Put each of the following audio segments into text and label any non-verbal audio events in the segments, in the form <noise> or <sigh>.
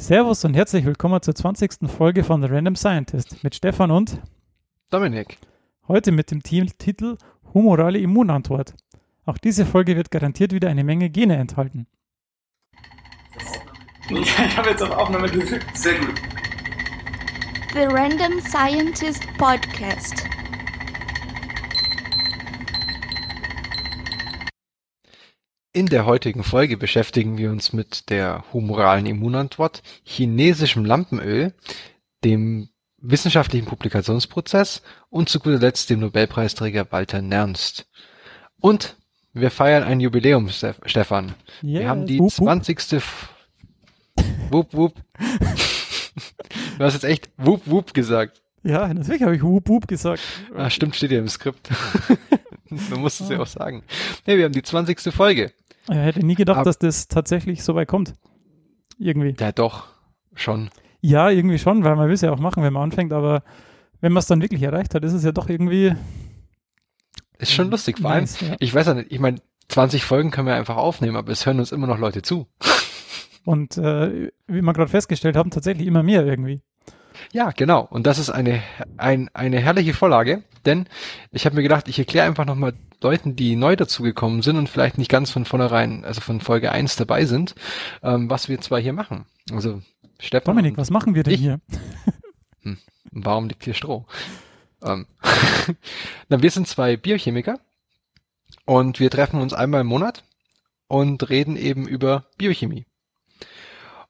Servus und herzlich willkommen zur 20. Folge von The Random Scientist mit Stefan und Dominik. Heute mit dem Titel Humorale Immunantwort. Auch diese Folge wird garantiert wieder eine Menge Gene enthalten. Ich habe jetzt auf Aufnahme gedrückt. Sehr gut. The Random Scientist Podcast. In der heutigen Folge beschäftigen wir uns mit der humoralen Immunantwort, chinesischem Lampenöl, dem wissenschaftlichen Publikationsprozess und zu guter Letzt dem Nobelpreisträger Walter Nernst. Und wir feiern ein Jubiläum, Stefan. Yeah, wir haben die wup, 20. Wup, wup. <laughs> Du hast jetzt echt wup, wup gesagt. Ja, natürlich habe ich wup, wup gesagt. Ah, stimmt, steht ja im Skript. <laughs> Man muss es ja auch sagen. Nee, wir haben die 20. Folge. Ich hätte nie gedacht, Ab dass das tatsächlich so weit kommt. Irgendwie. Ja, doch, schon. Ja, irgendwie schon, weil man will es ja auch machen, wenn man anfängt, aber wenn man es dann wirklich erreicht hat, ist es ja doch irgendwie. Ist schon lustig, vor allem, ja. ich weiß ja nicht, ich meine, 20 Folgen können wir einfach aufnehmen, aber es hören uns immer noch Leute zu. Und äh, wie wir gerade festgestellt haben, tatsächlich immer mehr irgendwie. Ja, genau. Und das ist eine, ein, eine herrliche Vorlage, denn ich habe mir gedacht, ich erkläre einfach nochmal Leuten, die neu dazugekommen sind und vielleicht nicht ganz von vornherein, also von Folge 1 dabei sind, ähm, was wir zwar hier machen. Also Stefan. Dominik, was machen wir denn ich? hier? <laughs> Hm, warum liegt hier Stroh? Ähm, <laughs> Na, wir sind zwei Biochemiker und wir treffen uns einmal im Monat und reden eben über Biochemie.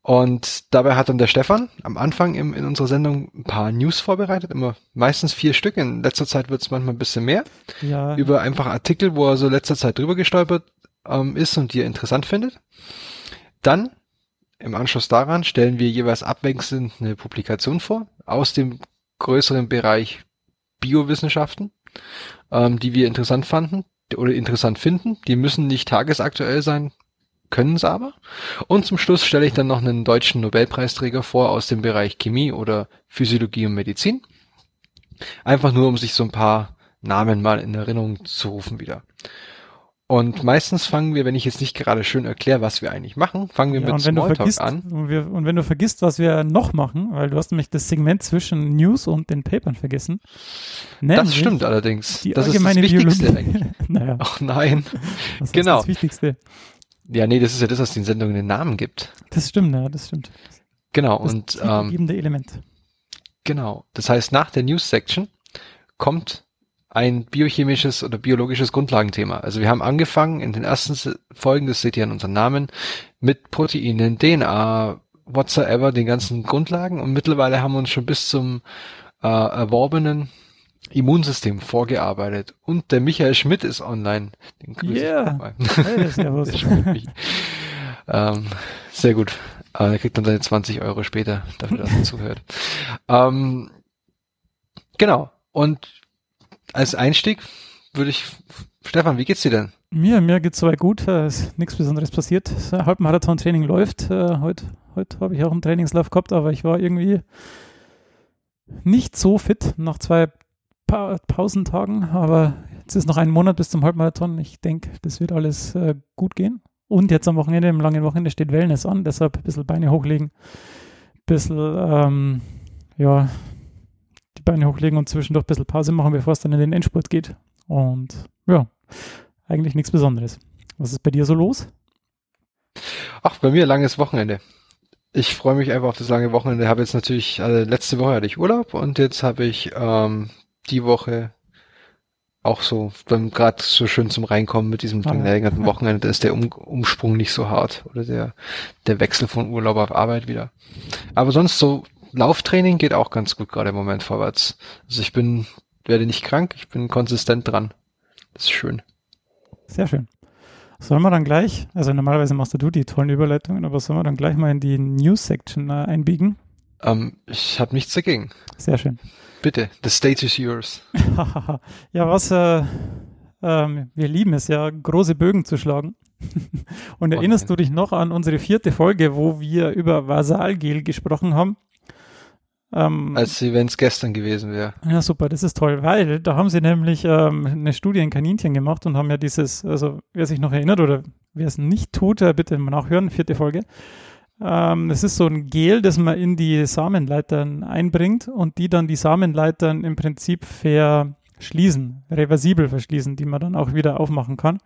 Und dabei hat dann der Stefan am Anfang im, in unserer Sendung ein paar News vorbereitet, immer meistens vier Stück. In letzter Zeit wird es manchmal ein bisschen mehr. Ja. Über einfach Artikel, wo er so letzter Zeit drüber gestolpert ähm, ist und die er interessant findet. Dann, im Anschluss daran, stellen wir jeweils abwechselnd eine Publikation vor aus dem größeren Bereich Biowissenschaften, ähm, die wir interessant fanden oder interessant finden. Die müssen nicht tagesaktuell sein, können es aber. Und zum Schluss stelle ich dann noch einen deutschen Nobelpreisträger vor aus dem Bereich Chemie oder Physiologie und Medizin. Einfach nur, um sich so ein paar Namen mal in Erinnerung zu rufen wieder. Und meistens fangen wir, wenn ich jetzt nicht gerade schön erkläre, was wir eigentlich machen, fangen wir ja, mit Smalltalk vergisst, an. Und, wir, und, wenn du vergisst, was wir noch machen, weil du hast nämlich das Segment zwischen News und den Papern vergessen. Das stimmt allerdings. Das ist das Wichtigste Biologie. eigentlich. <laughs> naja. Ach nein. Das genau. ist das Wichtigste. Ja, nee, das ist ja das, was den Sendungen den Namen gibt. Das stimmt, ja, das stimmt. Genau, das und ähm, Element. Genau. Das heißt, nach der News-Section kommt ein biochemisches oder biologisches Grundlagenthema. Also wir haben angefangen in den ersten Folgen, das seht ihr an unseren Namen, mit Proteinen, DNA, whatsoever, den ganzen Grundlagen und mittlerweile haben wir uns schon bis zum äh, erworbenen Immunsystem vorgearbeitet. Und der Michael Schmidt ist online. Den grüße yeah. ich mal. Hey, <laughs> servus. ähm, sehr gut. Aber er kriegt dann seine 20 Euro später dafür, dass er zuhört. <laughs> Ähm, genau. Und als Einstieg würde ich, Stefan, wie geht's dir denn? Mir, mir geht's soweit gut. Es ist nichts Besonderes passiert. Halbmarathon-Training läuft. Äh, heute, heute habe ich auch einen Trainingslauf gehabt, aber ich war irgendwie nicht so fit nach zwei pa Pausentagen, aber jetzt ist noch ein Monat bis zum Halbmarathon. Ich denke, das wird alles äh, gut gehen. Und jetzt am Wochenende, im langen Wochenende steht Wellness an, deshalb ein bisschen Beine hochlegen, ein bisschen, ähm, ja, die Beine hochlegen und zwischendurch ein bisschen Pause machen, bevor es dann in den Endspurt geht. Und ja, eigentlich nichts Besonderes. Was ist bei dir so los? Ach, bei mir langes Wochenende. Ich freue mich einfach auf das lange Wochenende. Habe jetzt natürlich, also letzte Woche hatte ich Urlaub und jetzt habe ich ähm, die Woche auch so, dann gerade so schön zum Reinkommen mit diesem verlängerten Wochenende, da ist der um Umsprung nicht so hart oder der, der Wechsel von Urlaub auf Arbeit wieder. Aber sonst so Lauftraining geht auch ganz gut gerade im Moment vorwärts. Also ich bin, werde nicht krank, ich bin konsistent dran. Das ist schön. Sehr schön. Sollen wir dann gleich, also normalerweise machst du die tollen Überleitungen, aber sollen wir dann gleich mal in die News-Section äh, einbiegen? Ähm, ich habe nichts dagegen. Sehr schön. Bitte, the stage is yours. <laughs> ja, was äh, ähm, wir lieben es ja, große Bögen zu schlagen. <laughs> Und erinnerst oh du dich noch an unsere vierte Folge, wo wir über Vasalgel gesprochen haben? Ähm, Als wenn es gestern gewesen wäre. Ja, super, das ist toll, weil da haben sie nämlich ähm, eine Studie in Kaninchen gemacht und haben ja dieses, also wer sich noch erinnert oder wer es nicht tut, äh, bitte mal nachhören, vierte Folge, Ähm, es ist so ein Gel, das man in die Samenleitern einbringt und die dann die Samenleitern im Prinzip verschließen, reversibel verschließen, die man dann auch wieder aufmachen kann.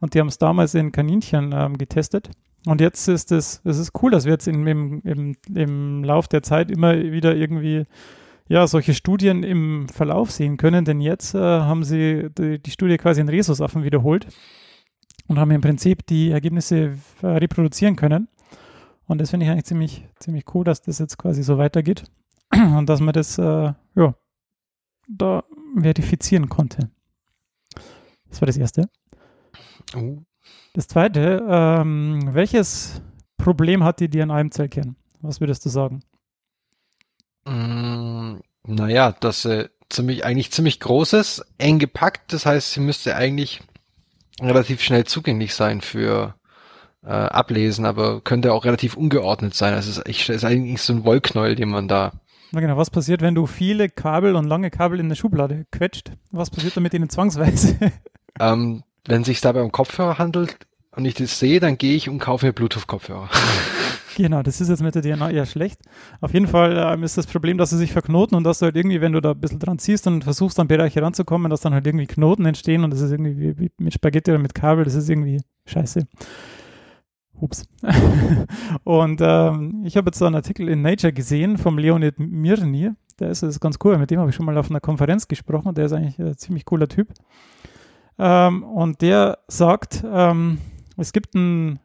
Und die haben es damals in Kaninchen ähm, getestet. Und jetzt ist es, es ist cool, dass wir jetzt in, im, im, im Lauf der Zeit immer wieder irgendwie ja, solche Studien im Verlauf sehen können, denn jetzt äh, haben sie die, die, Studie quasi in Rhesusaffen wiederholt und haben im Prinzip die Ergebnisse äh, reproduzieren können. Und das finde ich eigentlich ziemlich, ziemlich cool, dass das jetzt quasi so weitergeht <clears throat> und dass man das äh, ja, da verifizieren konnte. Das war das Erste. Oh. Das Zweite, ähm, welches Problem hat die DNA im Zellkern? Was würdest du sagen? Mm, naja, dass sie ziemlich, eigentlich ziemlich großes, eng gepackt. Das heißt, sie müsste eigentlich relativ schnell zugänglich sein für äh, Ablesen, aber könnte auch relativ ungeordnet sein. Also es ist, ist eigentlich so ein Wollknäuel, den man da. Na genau, was passiert, wenn du viele Kabel und lange Kabel in eine Schublade quetscht? Was passiert damit ihnen zwangsweise? <laughs> ähm, wenn sich dabei um Kopfhörer handelt und ich das sehe, dann gehe ich und kaufe mir Bluetooth-Kopfhörer. <laughs> Genau, das ist jetzt mit der DNA eher schlecht. Auf jeden Fall ähm, ist das Problem, dass sie sich verknoten und dass du halt irgendwie, wenn du da ein bisschen dran ziehst und versuchst, an Bereiche ranzukommen, dass dann halt irgendwie Knoten entstehen und das ist irgendwie wie, wie mit Spaghetti oder mit Kabel, das ist irgendwie scheiße. Ups. <laughs> und ähm, ich habe jetzt einen Artikel in Nature gesehen vom Leonid Mirny. Der ist, ist ganz cool. Mit dem habe ich schon mal auf einer Konferenz gesprochen. Der ist eigentlich ein ziemlich cooler Typ. Ähm, und der sagt, ähm, es gibt ein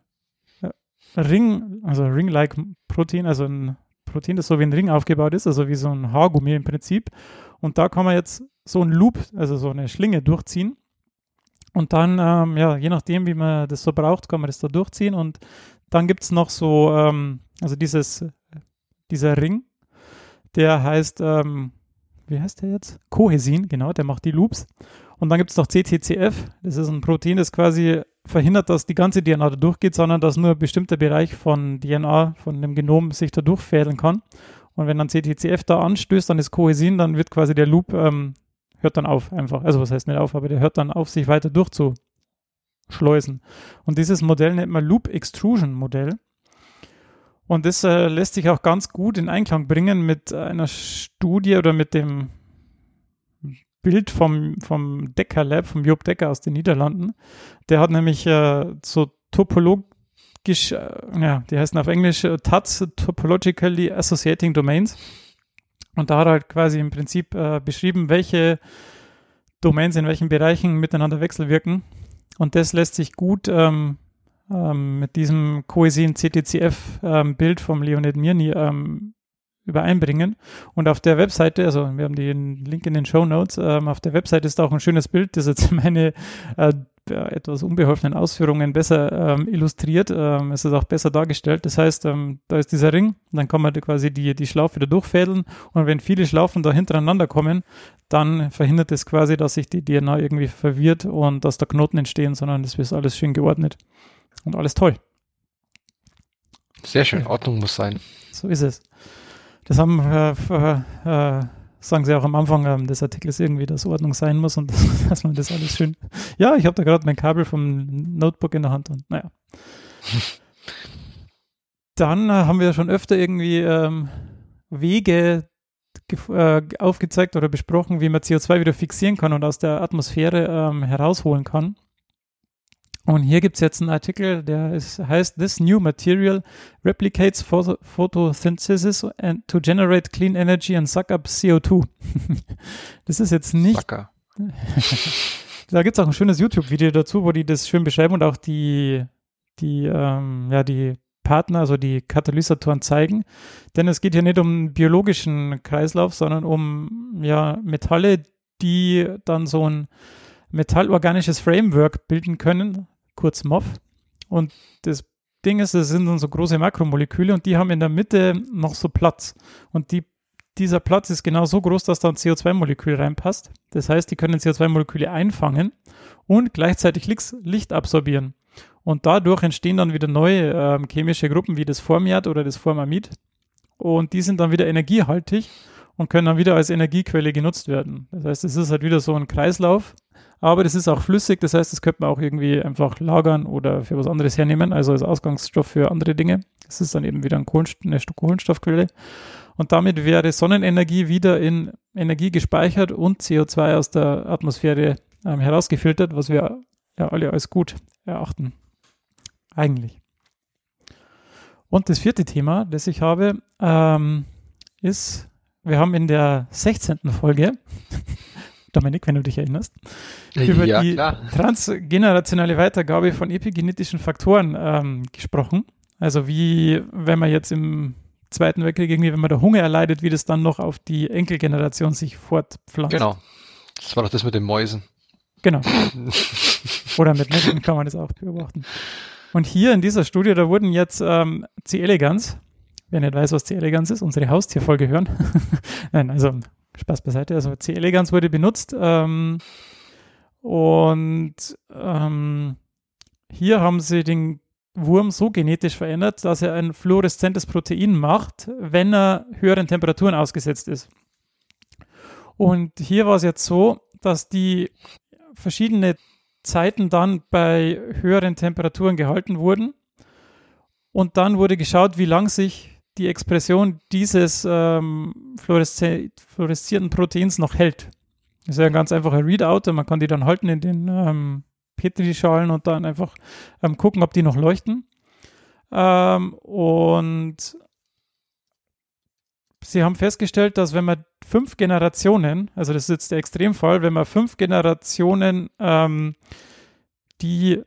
äh, Ring, also Ring-like Protein, also ein Protein, das so wie ein Ring aufgebaut ist, also wie so ein Haargummi im Prinzip. Und da kann man jetzt so ein Loop, also so eine Schlinge durchziehen. Und dann, ähm, ja, je nachdem, wie man das so braucht, kann man das da durchziehen. Und dann gibt es noch so, ähm, also dieses, dieser Ring, der heißt, ähm, wie heißt der jetzt? Cohesin, genau, der macht die Loops. Und dann gibt es noch CTCF, das ist ein Protein, das quasi verhindert, dass die ganze DNA da durchgeht, sondern dass nur ein bestimmter Bereich von DNA, von dem Genom sich da durchfädeln kann. Und wenn dann CTCF da anstößt, dann ist Cohesin, dann wird quasi der Loop ähm, hört dann auf einfach. Also was heißt nicht auf, aber der hört dann auf, sich weiter durchzuschleusen. Und dieses Modell nennt man Loop Extrusion Modell. Und das äh, lässt sich auch ganz gut in Einklang bringen mit einer Studie oder mit dem Bild vom, vom Decker Lab, vom Job Decker aus den Niederlanden. Der hat nämlich äh, so topologisch, äh, ja, die heißen auf Englisch äh, TATS, Topologically Associating Domains. Und da hat er halt quasi im Prinzip äh, beschrieben, welche Domains in welchen Bereichen miteinander wechselwirken. Und das lässt sich gut ähm, ähm, mit diesem Coesin CTCF-Bild ähm, vom Leonid Mirny ähm, übereinbringen. Und auf der Webseite, also wir haben den Link in den Show Notes, ähm, auf der Webseite ist auch ein schönes Bild, das jetzt <laughs> meine äh, etwas unbeholfenen Ausführungen besser ähm, illustriert. Ähm, es ist auch besser dargestellt. Das heißt, ähm, da ist dieser Ring, dann kann man quasi die, die Schlaufe wieder durchfädeln und wenn viele Schlaufen da hintereinander kommen, dann verhindert es quasi, dass sich die DNA irgendwie verwirrt und dass da Knoten entstehen, sondern das wird alles schön geordnet und alles toll. Sehr schön, Ordnung muss sein. So ist es. Das haben äh, äh, sagen sie auch am Anfang ähm, des Artikels irgendwie, dass Ordnung sein muss und dass, <laughs> dass man das alles schön. Ja, ich habe da gerade mein Kabel vom Notebook in der Hand und naja. Dann äh, haben wir schon öfter irgendwie ähm, Wege äh, aufgezeigt oder besprochen, wie man CO2 wieder fixieren kann und aus der Atmosphäre ähm, herausholen kann. Und hier gibt es jetzt einen Artikel, der ist, heißt This New Material Replicates Photosynthesis and to Generate Clean Energy and Suck Up CO2. <laughs> das ist jetzt nicht. Sucker. <laughs> da gibt es auch ein schönes YouTube-Video dazu, wo die das schön beschreiben und auch die, die, ähm, ja, die Partner, also die Katalysatoren zeigen. Denn es geht hier nicht um einen biologischen Kreislauf, sondern um ja, Metalle, die dann so ein metallorganisches Framework bilden können, kurz MOF. Und das Ding ist, das sind dann so große Makromoleküle und die haben in der Mitte noch so Platz. Und die, dieser Platz ist genau so groß, dass da ein CO2-Molekül reinpasst. Das heißt, die können CO2-Moleküle einfangen und gleichzeitig Licht absorbieren. Und dadurch entstehen dann wieder neue äh, chemische Gruppen wie das Formiat oder das Formamid. Und die sind dann wieder energiehaltig und können dann wieder als Energiequelle genutzt werden. Das heißt, es ist halt wieder so ein Kreislauf, aber das ist auch flüssig, das heißt, das könnte man auch irgendwie einfach lagern oder für was anderes hernehmen, also als Ausgangsstoff für andere Dinge. Das ist dann eben wieder ein Kohlenst eine Kohlenstoffquelle. Und damit wäre Sonnenenergie wieder in Energie gespeichert und CO2 aus der Atmosphäre ähm, herausgefiltert, was wir ja alle als gut erachten. Eigentlich. Und das vierte Thema, das ich habe, ähm, ist, wir haben in der 16. Folge, Dominik, wenn du dich erinnerst, über ja, die klar. transgenerationale Weitergabe von epigenetischen Faktoren ähm, gesprochen. Also wie, wenn man jetzt im Zweiten Weltkrieg irgendwie, wenn man da Hunger erleidet, wie das dann noch auf die Enkelgeneration sich fortpflanzt. Genau. Das war doch das mit den Mäusen. Genau. <laughs> Oder mit Menschen kann man das auch beobachten. Und hier in dieser Studie, da wurden jetzt ähm, C. elegans, wer nicht weiß, was C. elegans ist, unsere Haustierfolge hören. <laughs> Nein, also Spaß beiseite. Also C. elegans wurde benutzt ähm, und ähm, hier haben sie den Wurm so genetisch verändert, dass er ein fluoreszentes Protein macht, wenn er höheren Temperaturen ausgesetzt ist. Und hier war es jetzt so, dass die verschiedene Zeiten dann bei höheren Temperaturen gehalten wurden. Und dann wurde geschaut, wie lang sich die Expression dieses ähm, fluoreszierten Proteins noch hält. Das ist ja ein ganz einfacher Readout. Man kann die dann halten in den ähm, Petrischalen und dann einfach ähm, gucken, ob die noch leuchten. Ähm, und sie haben festgestellt, dass wenn man fünf Generationen, also das ist jetzt der Extremfall, wenn man fünf Generationen ähm, die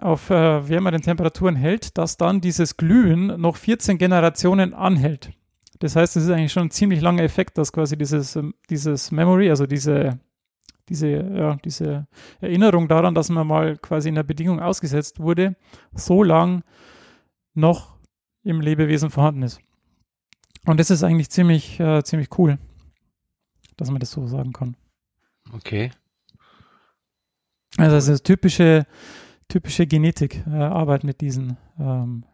auf äh, wärmeren Temperaturen hält, dass dann dieses Glühen noch 14 Generationen anhält. Das heißt, es ist eigentlich schon ein ziemlich langer Effekt, dass quasi dieses, ähm, dieses Memory, also diese, diese, ja, diese Erinnerung daran, dass man mal quasi in der Bedingung ausgesetzt wurde, so lang noch im Lebewesen vorhanden ist. Und das ist eigentlich ziemlich, äh, ziemlich cool, dass man das so sagen kann. Okay. Also das ist typische, typische Genetik, äh, Arbeit mit diesen, ähm,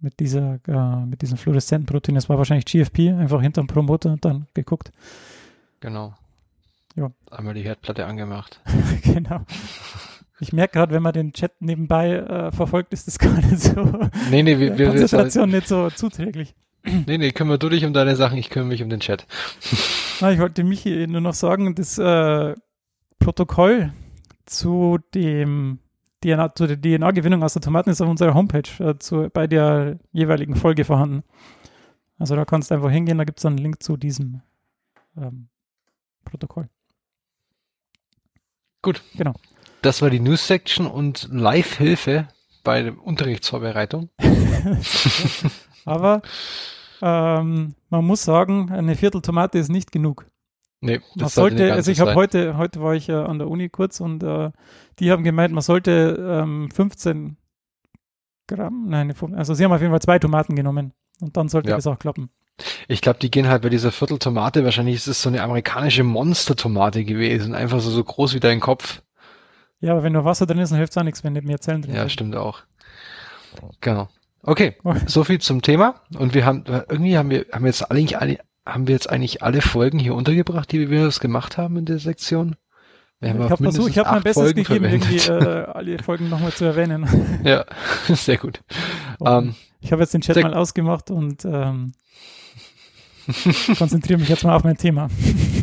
mit dieser, äh, mit diesen fluoreszenten Proteinen. Das war wahrscheinlich GFP, einfach hinterm Promoter und dann geguckt. Genau. Ja. Einmal die Herdplatte angemacht. <laughs> genau. Ich merke gerade, wenn man den Chat nebenbei äh, verfolgt, ist das gar nicht so. <laughs> Nee, nee, wir, wir, <laughs> Konzentration nicht so zuträglich. <clears throat> nee, nee, kümmere du dich um deine Sachen, ich kümmere mich um den Chat. Na, ich wollte Michi nur noch sagen, das äh, Protokoll zu dem DNA, zu der DNA-Gewinnung aus der Tomaten ist auf unserer Homepage äh, zu, bei der jeweiligen Folge vorhanden. Also da kannst du einfach hingehen, da gibt es einen Link zu diesem ähm, Protokoll. Gut. Genau. Das war die News-Section und Live-Hilfe bei der Unterrichtsvorbereitung. <laughs> Aber ähm, man muss sagen, eine Viertel Tomate ist nicht genug. Nee, Man das sollte, also ich habe heute, heute war ich äh, an der Uni kurz und äh, die haben gemeint, man sollte ähm, 15 Gramm, nein, also sie haben auf jeden Fall zwei Tomaten genommen und dann sollte Ja. das auch klappen. Ich glaube, die gehen halt bei dieser Vierteltomate, wahrscheinlich ist es so eine amerikanische Monstertomate gewesen, einfach so, so groß wie dein Kopf. Ja, aber wenn nur Wasser drin ist, dann hilft es auch nichts, wenn nicht mehr Zellen drin Ja, sind. stimmt auch. Genau. Okay, so viel zum Thema. Und wir haben, irgendwie haben wir, haben jetzt eigentlich alle, haben wir jetzt eigentlich alle Folgen hier untergebracht, die wir das gemacht haben in der Sektion? Ich habe versucht, ich habe mein Bestes Folgen gegeben, irgendwie äh, alle Folgen nochmal zu erwähnen. <laughs> Ja, <laughs> sehr gut. Ähm, ich habe jetzt den Chat mal ausgemacht und ähm, <laughs> konzentriere mich jetzt mal auf mein Thema.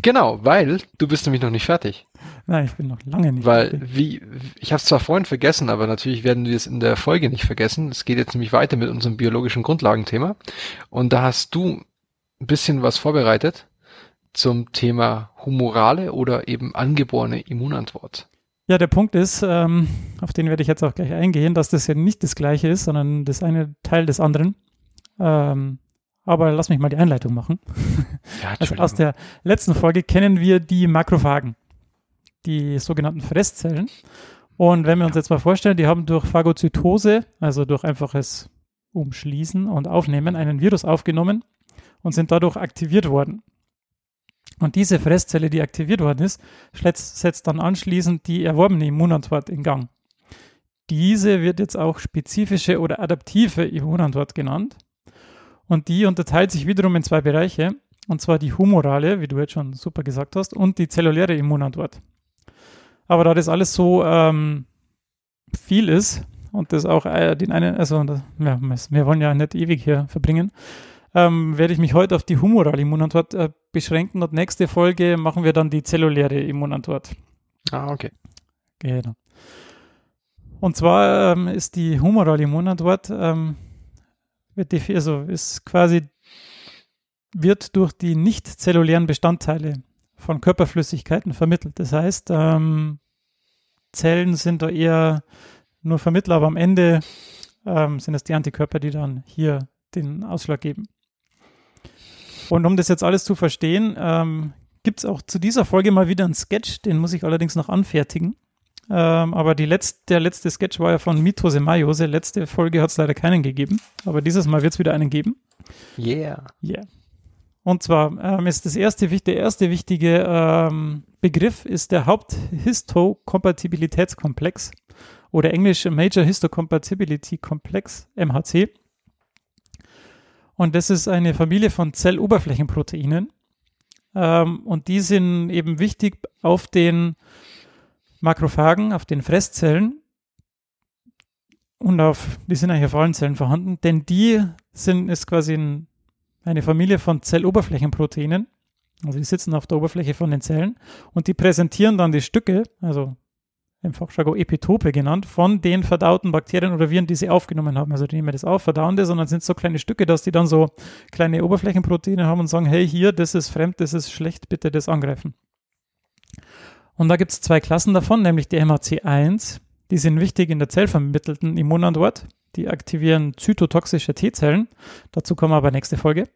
genau, weil du bist nämlich noch nicht fertig. Nein, ich bin noch lange nicht. Weil, fertig. wie, ich habe es zwar vorhin vergessen, aber natürlich werden wir es in der Folge nicht vergessen. Es geht jetzt nämlich weiter mit unserem biologischen Grundlagenthema. Und da hast du ein bisschen was vorbereitet zum Thema humorale oder eben angeborene Immunantwort. Ja, der Punkt ist, ähm, auf den werde ich jetzt auch gleich eingehen, dass das ja nicht das gleiche ist, sondern das eine Teil des anderen. Ähm, aber lass mich mal die Einleitung machen. <laughs> Ja, Also aus der letzten Folge kennen wir die Makrophagen, die sogenannten Fresszellen. Und wenn wir uns jetzt mal vorstellen, die haben durch Phagozytose, also durch einfaches Umschließen und Aufnehmen, einen Virus aufgenommen und sind dadurch aktiviert worden. Und diese Fresszelle, die aktiviert worden ist, setzt, dann anschließend die erworbene Immunantwort in Gang. Diese wird jetzt auch spezifische oder adaptive Immunantwort genannt. Und die unterteilt sich wiederum in zwei Bereiche. Und zwar die humorale, wie du jetzt schon super gesagt hast, und die zelluläre Immunantwort. Aber da das alles so ähm, viel ist und das auch äh, den einen, also ja, wir wollen ja nicht ewig hier verbringen, ähm, werde ich mich heute auf die humorale Immunantwort äh, beschränken und nächste Folge machen wir dann die zelluläre Immunantwort. Ah, okay. Genau. Und zwar ähm, ist die humorale Immunantwort, ähm, also ist quasi, wird durch die nicht zellulären Bestandteile von Körperflüssigkeiten vermittelt. Das heißt, ähm, Zellen sind da eher nur Vermittler, aber am Ende ähm, sind es die Antikörper, die dann hier den Ausschlag geben. Und um das jetzt alles zu verstehen, ähm, gibt es auch zu dieser Folge mal wieder einen Sketch, den muss ich allerdings noch anfertigen. Ähm, aber die letzte, der letzte Sketch war ja von Mito Semajose. Letzte Folge hat es leider keinen gegeben, aber dieses Mal wird es wieder einen geben. Yeah. Yeah. Und zwar ähm, ist das erste, der erste wichtige ähm, Begriff ist der Haupthistokompatibilitätskomplex oder englisch Major Histocompatibility Complex, MHC. Und das ist eine Familie von Zelloberflächenproteinen. Ähm, und die sind eben wichtig auf den Makrophagen, auf den Fresszellen und auf, die sind eigentlich auf allen Zellen vorhanden, denn die sind, ist quasi ein eine Familie von Zelloberflächenproteinen. Also die sitzen auf der Oberfläche von den Zellen und die präsentieren dann die Stücke, also im Fachjargon Epitope genannt, von den verdauten Bakterien oder Viren, die sie aufgenommen haben. Also die nehmen das auf, verdauen das und dann sind es so kleine Stücke, dass die dann so kleine Oberflächenproteine haben und sagen, hey, hier, das ist fremd, das ist schlecht, bitte das angreifen. Und da gibt es zwei Klassen davon, nämlich die MHC1, die sind wichtig in der zellvermittelten Immunantwort. Die aktivieren zytotoxische T-Zellen. Dazu kommen wir aber nächste Folge.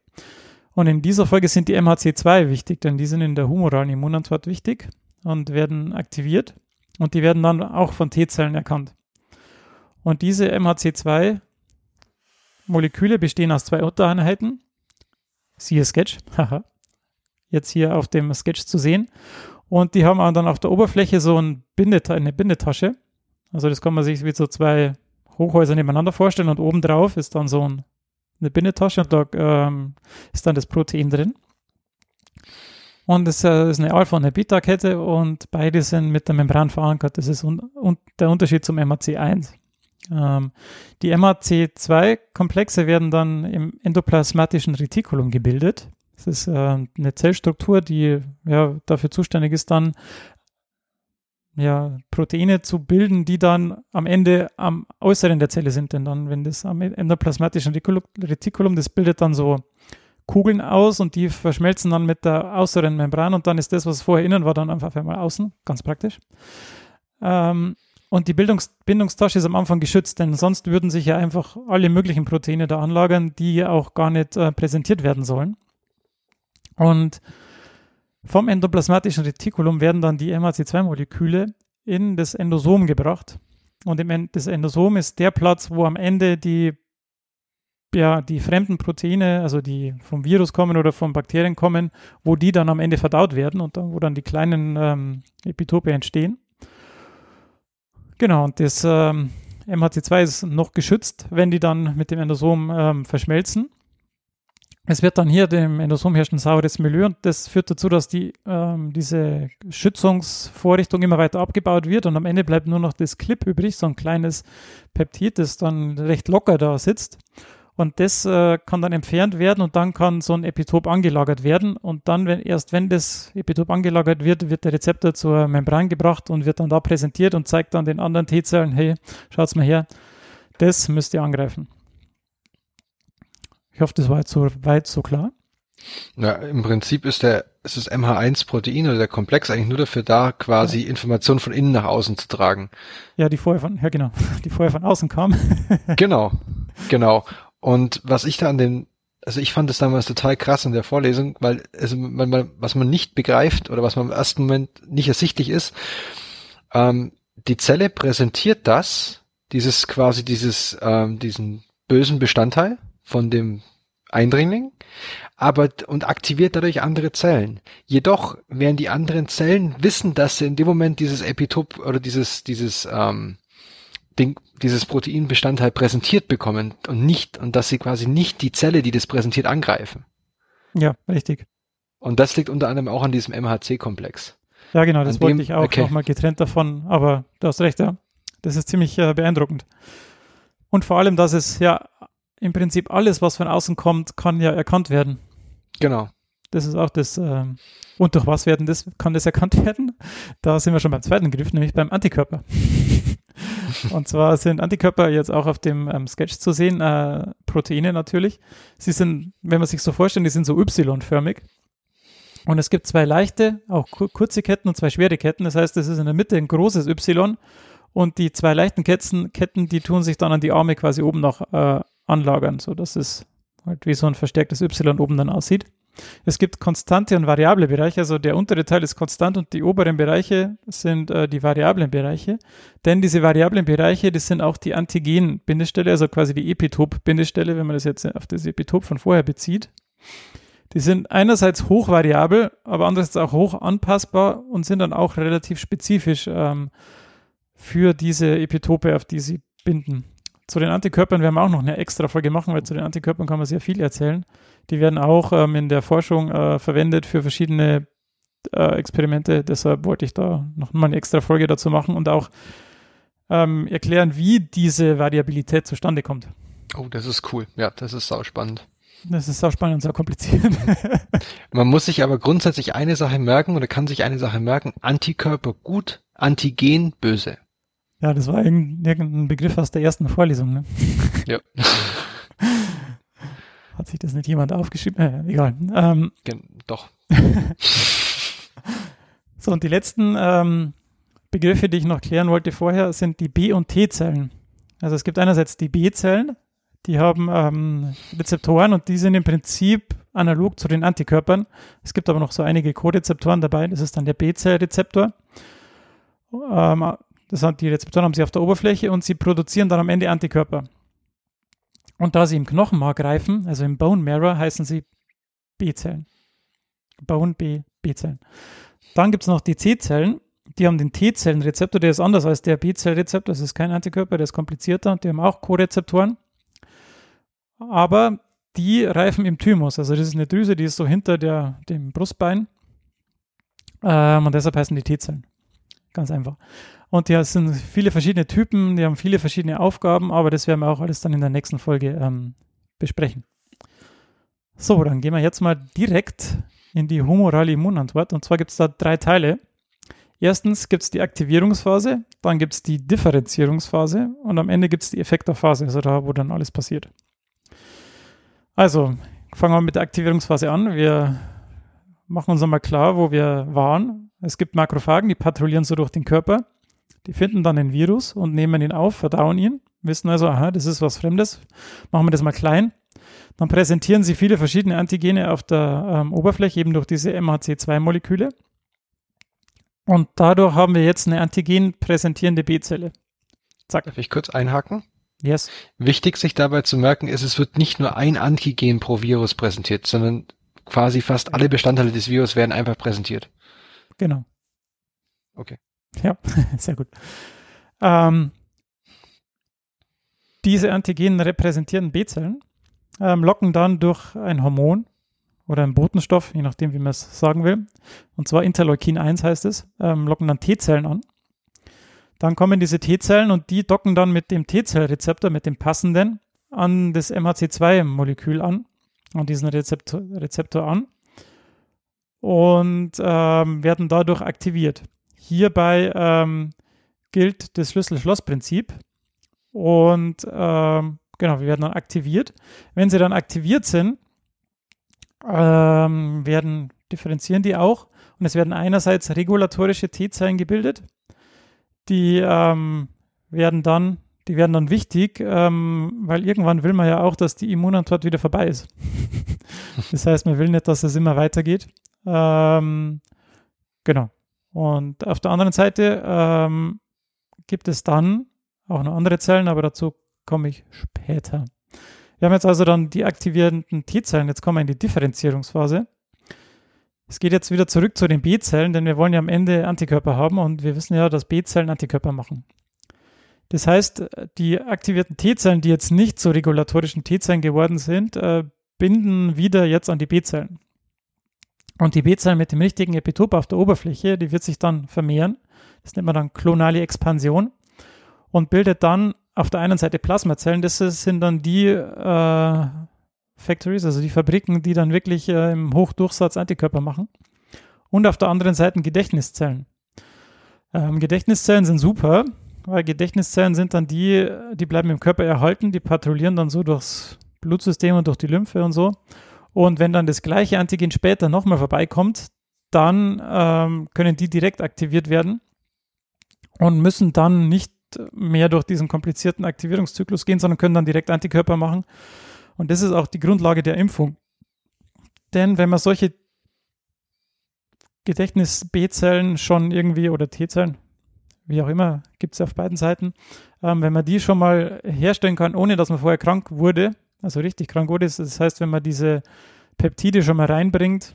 Und in dieser Folge sind die MHC2 wichtig, denn die sind in der humoralen Immunantwort wichtig und werden aktiviert. Und die werden dann auch von T-Zellen erkannt. Und diese MHC2 Moleküle bestehen aus zwei Untereinheiten. Siehe Sketch. <laughs> Jetzt hier auf dem Sketch zu sehen. Und die haben dann auf der Oberfläche so ein Bindet eine Bindetasche. Also das kann man sich wie so zwei Hochhäuser nebeneinander vorstellen und obendrauf ist dann so ein, eine Bindetasche und da ähm, ist dann das Protein drin. Und es äh, ist eine Alpha- und eine Beta-Kette und beide sind mit der Membran verankert. Das ist un un der Unterschied zum MHC1. Ähm, die MHC2-Komplexe werden dann im endoplasmatischen Retikulum gebildet. Das ist äh, eine Zellstruktur, die ja, dafür zuständig ist, dann ja, Proteine zu bilden, die dann am Ende am Äußeren der Zelle sind. Denn dann, wenn das am endoplasmatischen Retikulum, das bildet dann so Kugeln aus und die verschmelzen dann mit der äußeren Membran und dann ist das, was vorher innen war, dann einfach einmal außen. Ganz praktisch. Ähm, und die Bildungs Bindungstasche ist am Anfang geschützt, denn sonst würden sich ja einfach alle möglichen Proteine da anlagern, die auch gar nicht äh, präsentiert werden sollen. Und vom endoplasmatischen Retikulum werden dann die MHC2-Moleküle in das Endosom gebracht. Und im, das Endosom ist der Platz, wo am Ende die, ja, die fremden Proteine, also die vom Virus kommen oder von Bakterien kommen, wo die dann am Ende verdaut werden und dann, wo dann die kleinen ähm, Epitope entstehen. Genau, und das ähm, MHC2 ist noch geschützt, wenn die dann mit dem Endosom ähm, verschmelzen. Es wird dann hier dem Endosom herrscht ein saures Milieu und das führt dazu, dass die, ähm, diese Schützungsvorrichtung immer weiter abgebaut wird und am Ende bleibt nur noch das Clip übrig, so ein kleines Peptid, das dann recht locker da sitzt. Und das äh, kann dann entfernt werden und dann kann so ein Epitop angelagert werden. Und dann, wenn, erst wenn das Epitop angelagert wird, wird der Rezeptor zur Membran gebracht und wird dann da präsentiert und zeigt dann den anderen T-Zellen, hey, schaut's mal her, das müsst ihr angreifen. Ich hoffe, das war jetzt so weit so klar. Ja, im Prinzip ist der, ist das MH1-Protein oder der Komplex eigentlich nur dafür da, quasi ja. Informationen von innen nach außen zu tragen. Ja, die vorher von, ja genau, <laughs> die vorher von außen kam. genau, genau. Und was ich da an den, also ich fand es damals total krass in der Vorlesung, weil, also man, man, was man nicht begreift oder was man im ersten Moment nicht ersichtlich ist, ähm, die Zelle präsentiert das, dieses quasi dieses, ähm, diesen bösen Bestandteil von dem Eindringling, aber und aktiviert dadurch andere Zellen. Jedoch werden die anderen Zellen wissen, dass sie in dem Moment dieses Epitop oder dieses dieses ähm, Ding, dieses Proteinbestandteil präsentiert bekommen und nicht und dass sie quasi nicht die Zelle, die das präsentiert, angreifen. Ja, richtig. Und das liegt unter anderem auch an diesem MHC-Komplex. Ja, genau, das An wollte dem- ich auch okay. nochmal getrennt davon, aber du hast recht, ja. Das ist ziemlich äh, beeindruckend. Und vor allem, dass es ja im Prinzip alles, was von außen kommt, kann ja erkannt werden. Genau. Das ist auch das, ähm, und durch was werden das, kann das erkannt <laughs> werden? Da sind wir schon beim zweiten Griff, nämlich beim Antikörper. <laughs> und zwar sind Antikörper jetzt auch auf dem ähm, Sketch zu sehen, äh, Proteine natürlich. Sie sind, wenn man sich so vorstellt, die sind so Y-förmig. Und es gibt zwei leichte, auch ku- kurze Ketten und zwei schwere Ketten. Das heißt, es ist in der Mitte ein großes Y und die zwei leichten Ketten, Ketten die tun sich dann an die Arme quasi oben noch äh, anlagern, sodass es halt wie so ein verstärktes Y oben dann aussieht. Es gibt konstante und variable Bereiche, also der untere Teil ist konstant und die oberen Bereiche sind äh, die variablen Bereiche. Denn diese variablen Bereiche, das sind auch die Antigen-Bindestelle, also quasi die Epitop-Bindestelle, wenn man das jetzt auf das Epitop von vorher bezieht. Die sind einerseits hochvariabel, aber andererseits auch hoch anpassbar und sind dann auch relativ spezifisch ähm, für diese Epitope, auf die sie binden. Zu den Antikörpern werden wir auch noch eine extra Folge machen, weil zu den Antikörpern kann man sehr viel erzählen. Die werden auch ähm, in der Forschung äh, verwendet für verschiedene äh, Experimente. Deshalb wollte ich da noch mal eine extra Folge dazu machen und auch ähm, erklären, wie diese Variabilität zustande kommt. Oh, das ist cool. Ja, das ist sau spannend. Das ist auch spannend und sehr kompliziert. <laughs> Man muss sich aber grundsätzlich eine Sache merken oder kann sich eine Sache merken. Antikörper gut, Antigen böse. ja, das war irgendein, irgendein Begriff aus der ersten Vorlesung. Ne? Ja. <laughs> Hat sich das nicht jemand aufgeschrieben? Äh, egal. Ähm, Doch. <laughs> So, und die letzten ähm, Begriffe, die ich noch klären wollte vorher, sind die B- und T-Zellen. Also es gibt einerseits die B-Zellen, die haben ähm, Rezeptoren und die sind im Prinzip analog zu den Antikörpern. Es gibt aber noch so einige Co-Rezeptoren dabei, das ist dann der B-Zell-Rezeptor. Ähm, das sind, die Rezeptoren haben sie auf der Oberfläche und sie produzieren dann am Ende Antikörper. Und da sie im Knochenmark reifen, also im Bone Marrow, heißen sie B-Zellen. Bone B, B-Zellen. Dann gibt es noch die C-Zellen. Die haben den T-Zellenrezeptor, der ist anders als der B-Zellrezeptor. Das ist kein Antikörper, der ist komplizierter. Die haben auch Co-Rezeptoren. Aber die reifen im Thymus. Also das ist eine Drüse, die ist so hinter der, dem Brustbein. Ähm, und deshalb heißen die T-Zellen. Ganz einfach. Und die sind viele verschiedene Typen, die haben viele verschiedene Aufgaben, aber das werden wir auch alles dann in der nächsten Folge ähm, besprechen. So, dann gehen wir jetzt mal direkt in die humorale Immunantwort. Und zwar gibt es da drei Teile. Erstens gibt es die Aktivierungsphase, dann gibt es die Differenzierungsphase und am Ende gibt es die Effektorphase, also da, wo dann alles passiert. Also, fangen wir mit der Aktivierungsphase an. Wir machen uns einmal klar, wo wir waren. Es gibt Makrophagen, die patrouillieren so durch den Körper. Die finden dann den Virus und nehmen ihn auf, verdauen ihn, wissen also, aha, das ist was Fremdes. Machen wir das mal klein. Dann präsentieren sie viele verschiedene Antigene auf der ähm, Oberfläche, eben durch diese MHC2-Moleküle. Und dadurch haben wir jetzt eine Antigen präsentierende B-Zelle. Darf ich kurz einhaken? Yes. Wichtig sich dabei zu merken ist, es wird nicht nur ein Antigen pro Virus präsentiert, sondern quasi fast alle Bestandteile des Virus werden einfach präsentiert. Genau. Okay. Ja, <laughs> sehr gut. Ähm, diese Antigen repräsentierenden B-Zellen ähm, locken dann durch ein Hormon oder einen Botenstoff, je nachdem, wie man es sagen will, und zwar Interleukin 1 heißt es, ähm, locken dann T-Zellen an. Dann kommen diese T-Zellen und die docken dann mit dem T-Zellrezeptor, mit dem passenden, an das MHC2-Molekül an, an diesen Rezeptor, Rezeptor an und ähm, werden dadurch aktiviert. Hierbei ähm, gilt das Schlüssel-Schloss-Prinzip und ähm, genau, wir werden dann aktiviert. Wenn sie dann aktiviert sind, ähm, werden differenzieren die auch und es werden einerseits regulatorische T-Zellen gebildet, die ähm, werden dann, die werden dann wichtig, ähm, weil irgendwann will man ja auch, dass die Immunantwort wieder vorbei ist. <laughs> das heißt, man will nicht, dass es immer weitergeht. Ähm, genau. Und auf der anderen Seite ähm, gibt es dann auch noch andere Zellen, aber dazu komme ich später. Wir haben jetzt also dann die aktivierenden T-Zellen. Jetzt kommen wir in die Differenzierungsphase. Es geht jetzt wieder zurück zu den B-Zellen, denn wir wollen ja am Ende Antikörper haben und wir wissen ja, dass B-Zellen Antikörper machen. Das heißt, die aktivierten T-Zellen, die jetzt nicht zu regulatorischen T-Zellen geworden sind, äh, binden wieder jetzt an die B-Zellen. Und die B-Zelle mit dem richtigen Epitop auf der Oberfläche, die wird sich dann vermehren. Das nennt man dann klonale Expansion und bildet dann auf der einen Seite Plasmazellen. Das sind dann die äh, Factories, also die Fabriken, die dann wirklich äh, im Hochdurchsatz Antikörper machen. Und auf der anderen Seite Gedächtniszellen. Ähm, Gedächtniszellen sind super, weil Gedächtniszellen sind dann die, die bleiben im Körper erhalten, die patrouillieren dann so durchs Blutsystem und durch die Lymphe und so. Und wenn dann das gleiche Antigen später nochmal vorbeikommt, dann ähm, können die direkt aktiviert werden und müssen dann nicht mehr durch diesen komplizierten Aktivierungszyklus gehen, sondern können dann direkt Antikörper machen. Und das ist auch die Grundlage der Impfung. Denn wenn man solche Gedächtnis-B-Zellen schon irgendwie oder T-Zellen, wie auch immer, gibt es auf beiden Seiten, ähm, wenn man die schon mal herstellen kann, ohne dass man vorher krank wurde, also richtig krank wurde, das heißt, wenn man diese Peptide schon mal reinbringt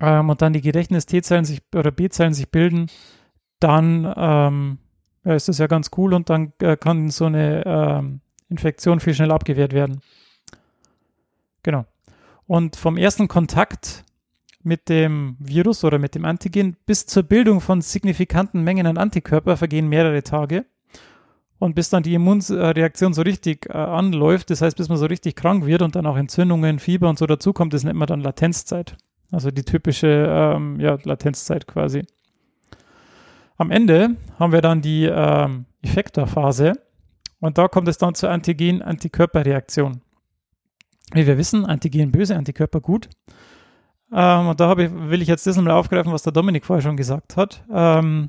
ähm, und dann die Gedächtnis-T-Zellen sich oder B-Zellen sich bilden, dann ähm, ja, ist das ja ganz cool und dann äh, kann so eine ähm, Infektion viel schneller abgewehrt werden. Genau. Und vom ersten Kontakt mit dem Virus oder mit dem Antigen bis zur Bildung von signifikanten Mengen an Antikörper vergehen mehrere Tage. Und bis dann die Immunreaktion so richtig äh, anläuft, das heißt, bis man so richtig krank wird und dann auch Entzündungen, Fieber und so dazukommt, das nennt man dann Latenzzeit. Also die typische ähm, ja, Latenzzeit quasi. Am Ende haben wir dann die ähm, Effektorphase und da kommt es dann zur Antigen-Antikörperreaktion. Wie wir wissen, Antigen böse, Antikörper gut. Ähm, und da ich, will ich jetzt das nochmal aufgreifen, was der Dominik vorher schon gesagt hat. Ähm,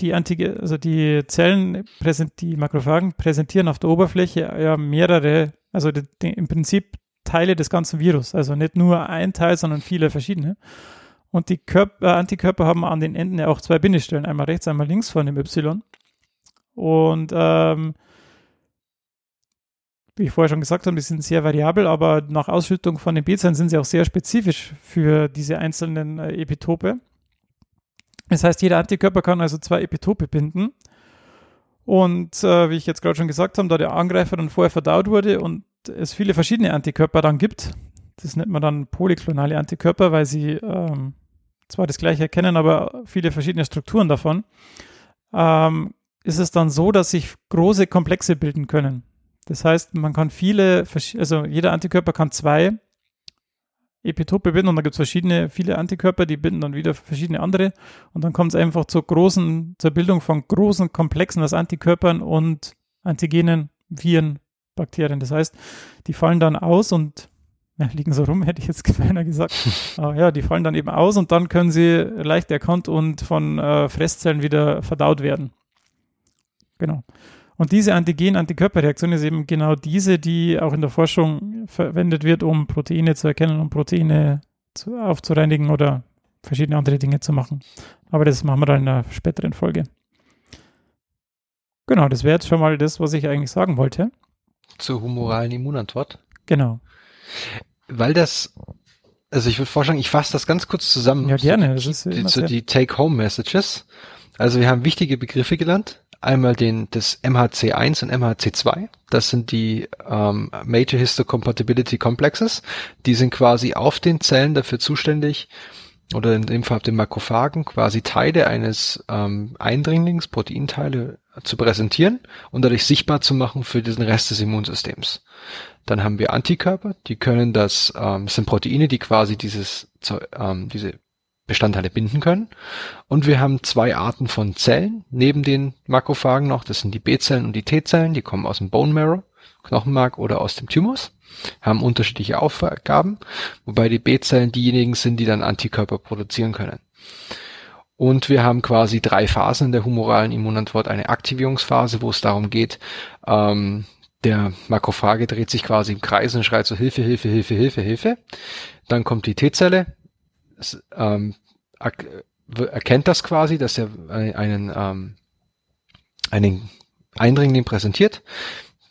die Antige, also die Zellen, präsent, die Makrophagen präsentieren auf der Oberfläche ja mehrere, also die, die, im Prinzip Teile des ganzen Virus. Also nicht nur ein Teil, sondern viele verschiedene. Und die Körper, äh, Antikörper haben an den Enden ja auch zwei Bindestellen, einmal rechts, einmal links von dem Y. Und ähm, wie ich vorher schon gesagt habe, die sind sehr variabel, aber nach Ausschüttung von den B-Zellen sind sie auch sehr spezifisch für diese einzelnen äh, Epitope. Das heißt, jeder Antikörper kann also zwei Epitope binden. Und äh, wie ich jetzt gerade schon gesagt habe, da der Angreifer dann vorher verdaut wurde und es viele verschiedene Antikörper dann gibt, das nennt man dann polyklonale Antikörper, weil sie ähm, zwar das gleiche erkennen, aber viele verschiedene Strukturen davon, ähm, ist es dann so, dass sich große Komplexe bilden können. Das heißt, man kann viele, also jeder Antikörper kann zwei Epitope binden und da gibt es verschiedene, viele Antikörper, die binden dann wieder verschiedene andere und dann kommt es einfach zur großen, zur Bildung von großen Komplexen aus Antikörpern und Antigenen, Viren, Bakterien. Das heißt, die fallen dann aus und ja, liegen so rum, <laughs> hätte ich jetzt beinahe gesagt. <laughs> Aber ja, die fallen dann eben aus und dann können sie leicht erkannt und von äh, Fresszellen wieder verdaut werden. Genau. Und diese Antigen-Antikörperreaktion ist eben genau diese, die auch in der Forschung verwendet wird, um Proteine zu erkennen, um Proteine zu, aufzureinigen oder verschiedene andere Dinge zu machen. Aber das machen wir dann in einer späteren Folge. Genau, das wäre jetzt schon mal das, was ich eigentlich sagen wollte. Zur humoralen Immunantwort. Genau. Weil das, also ich würde vorschlagen, ich fasse das ganz kurz zusammen. Ja, gerne. Das ist die, so die Take-Home-Messages. Also wir haben wichtige Begriffe gelernt. Einmal den das MHC1 und MHC2. Das sind die ähm, Major Histocompatibility Complexes. Die sind quasi auf den Zellen dafür zuständig, oder in dem Fall auf den Makrophagen quasi Teile eines ähm, Eindringlings, Proteinteile zu präsentieren und dadurch sichtbar zu machen für diesen Rest des Immunsystems. Dann haben wir Antikörper, die können das, ähm, sind Proteine, die quasi dieses, ähm, diese Bestandteile binden können. Und wir haben zwei Arten von Zellen neben den Makrophagen noch. Das sind die B-Zellen und die T-Zellen, die kommen aus dem Bone Marrow, Knochenmark oder aus dem Thymus, haben unterschiedliche Aufgaben, wobei die B-Zellen diejenigen sind, die dann Antikörper produzieren können. Und wir haben quasi drei Phasen in der humoralen Immunantwort. Eine Aktivierungsphase, wo es darum geht, ähm, der Makrophage dreht sich quasi im Kreis und schreit so Hilfe, Hilfe, Hilfe, Hilfe, Hilfe. Dann kommt die T-Zelle, ähm, erkennt das quasi, dass er einen, ähm, einen Eindringling präsentiert.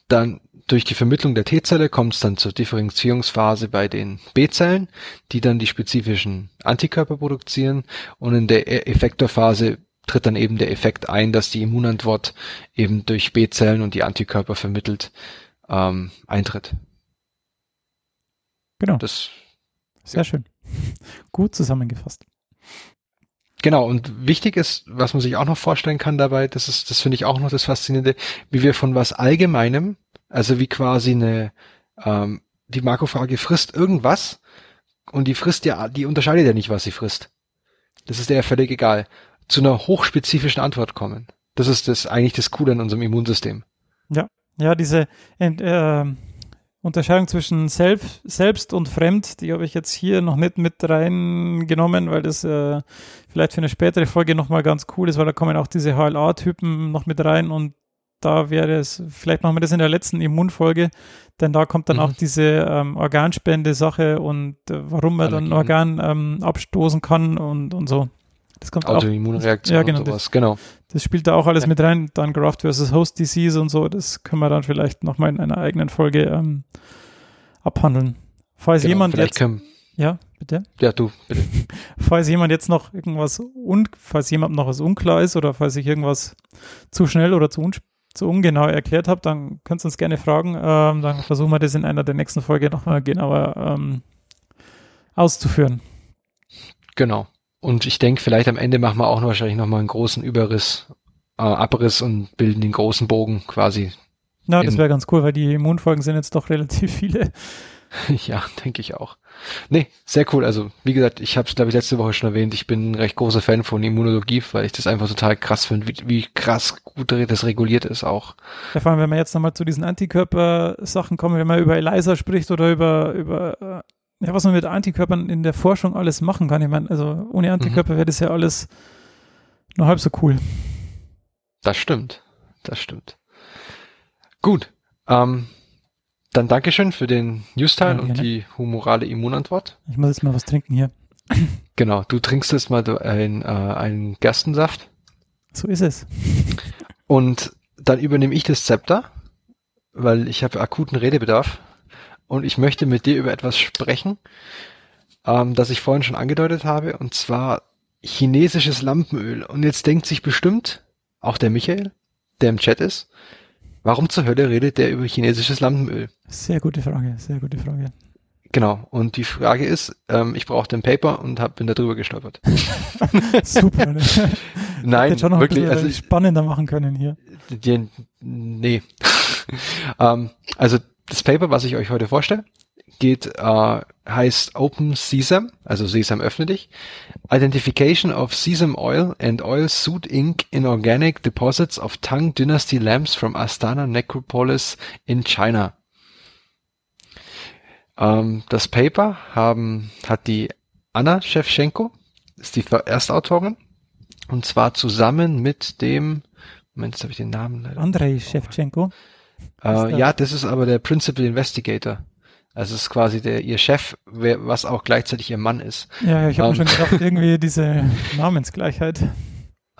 Dann durch die Vermittlung der T-Zelle kommt es dann zur Differenzierungsphase bei den B-Zellen, die dann die spezifischen Antikörper produzieren. Und in der e-, Effektorphase tritt dann eben der Effekt ein, dass die Immunantwort eben durch B-Zellen und die Antikörper vermittelt ähm, eintritt. Genau. Das sehr ja. schön. <laughs> Gut zusammengefasst. Genau, und wichtig ist, was man sich auch noch vorstellen kann dabei, das ist, das finde ich auch noch das Faszinierende, wie wir von was Allgemeinem, also wie quasi eine, ähm, die Makrofrage frisst irgendwas und die frisst ja, die unterscheidet ja nicht, was sie frisst. Das ist ja völlig egal. Zu einer hochspezifischen Antwort kommen. Das ist das eigentlich das Coole an unserem Immunsystem. Ja, ja, diese äh, Unterscheidung zwischen Self, Selbst und Fremd, die habe ich jetzt hier noch nicht mit reingenommen, weil das äh, vielleicht für eine spätere Folge nochmal ganz cool ist, weil da kommen auch diese HLA-Typen noch mit rein und da wäre es, vielleicht machen wir das in der letzten Immunfolge, denn da kommt dann mhm. auch diese ähm, Organspende-Sache und äh, warum man Allergien. dann Organ ähm, abstoßen kann und, und so. Das kommt Autoimmunreaktion ja, genau, und sowas, das, genau. Das spielt da auch alles ja. mit rein. Dann Graft versus Host Disease und so. Das können wir dann vielleicht nochmal in einer eigenen Folge ähm, abhandeln. Falls genau, jemand jetzt. Können, ja, bitte? Ja, du, bitte. <laughs> falls jemand jetzt noch irgendwas un, falls jemand noch was unklar ist oder falls ich irgendwas zu schnell oder zu, zu ungenau erklärt habe, dann könnt ihr uns gerne fragen. Ähm, dann versuchen wir das in einer der nächsten Folge nochmal genauer ähm, auszuführen. Genau. Und ich denke, vielleicht am Ende machen wir auch noch wahrscheinlich nochmal einen großen Überriss, äh, Abriss und bilden den großen Bogen quasi. Na, das wäre ganz cool, weil die Immunfolgen sind jetzt doch relativ viele. <laughs> ja, denke ich auch. Nee, sehr cool. Also, wie gesagt, ich habe es, glaube ich, letzte Woche schon erwähnt, ich bin ein recht großer Fan von Immunologie, weil ich das einfach total krass finde, wie, wie krass gut das reguliert ist auch. Ja, vor allem, wenn man jetzt nochmal zu diesen Antikörper-Sachen kommt, wenn man über ELISA spricht oder über, über äh, ja, was man mit Antikörpern in der Forschung alles machen kann. Ich meine, also ohne Antikörper mhm. wäre das ja alles nur halb so cool. Das stimmt. Das stimmt. Gut. Ähm, dann Dankeschön für den News-Teil ja, und die humorale Immunantwort. Ich muss jetzt mal was trinken hier. <clears throat> Genau, du trinkst jetzt mal ein, äh, einen Gerstensaft. So ist es. Und dann übernehme ich das Zepter, weil ich habe akuten Redebedarf und ich möchte mit dir über etwas sprechen, ähm, das ich vorhin schon angedeutet habe, und zwar chinesisches Lampenöl. Und jetzt denkt sich bestimmt auch der Michael, der im Chat ist, warum zur Hölle redet der über chinesisches Lampenöl? Sehr gute Frage, sehr gute Frage. Genau. Und die Frage ist, ähm, ich brauchte ein Paper und hab, bin da drüber gestolpert. <laughs> Super. Ne? <laughs> Nein, schon noch wirklich. also spannender machen können hier. Die, nee. <laughs> ähm, also das Paper, was ich euch heute vorstelle, geht, äh, heißt Open Sesame, also Sesam öffne dich, Identification of Sesame Oil and Oil Suit Ink in Organic Deposits of Tang Dynasty Lamps from Astana Necropolis in China. Ähm, das Paper haben, hat die Anna Shevchenko, ist die Erstautorin, und zwar zusammen mit dem, Moment, jetzt habe ich den Namen leider. Andrei Shevchenko. Äh, ja, das ist aber der Principal Investigator. Also es ist quasi der ihr Chef, wer, was auch gleichzeitig ihr Mann ist. Ja, ich habe ähm, schon gedacht, <laughs> irgendwie diese Namensgleichheit.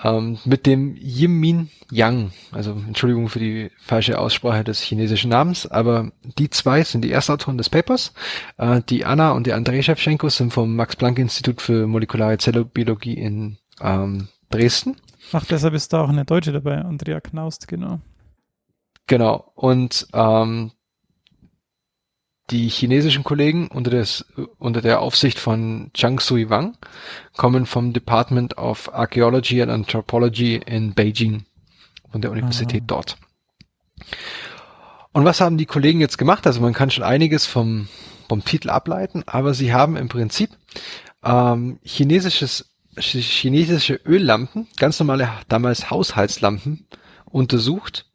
Ähm, mit dem Yimin Yang, also Entschuldigung für die falsche Aussprache des chinesischen Namens, aber die zwei sind die Erstautoren des Papers. Äh, die Anna und der Andrei Shevchenko sind vom Max-Planck-Institut für molekulare Zellbiologie in ähm, Dresden. Ach, deshalb ist da auch eine Deutsche dabei, Andrea Knaust, genau. Genau. Und ähm, die chinesischen Kollegen unter, des, unter der Aufsicht von Zhang Sui Wang kommen vom Department of Archaeology and Anthropology in Beijing, von der Universität ah. dort. Und was haben die Kollegen jetzt gemacht? Also man kann schon einiges vom, vom Titel ableiten, aber sie haben im Prinzip ähm, chinesisches, chinesische Öllampen, ganz normale damals Haushaltslampen untersucht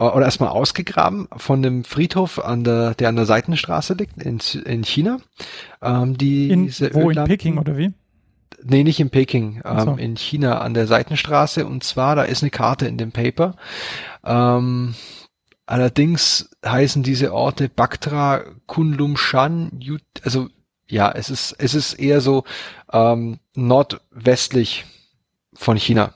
oder erstmal ausgegraben von dem Friedhof an der, der an der Seitenstraße liegt in, in China. Ähm, die, in, wo, in Peking oder wie? Nee, nicht in Peking, ähm, so. in China an der Seitenstraße. Und zwar, da ist eine Karte in dem Paper. Ähm, allerdings heißen diese Orte Baktra, Kunlum Shan, also ja, es ist, es ist eher so ähm, nordwestlich von China.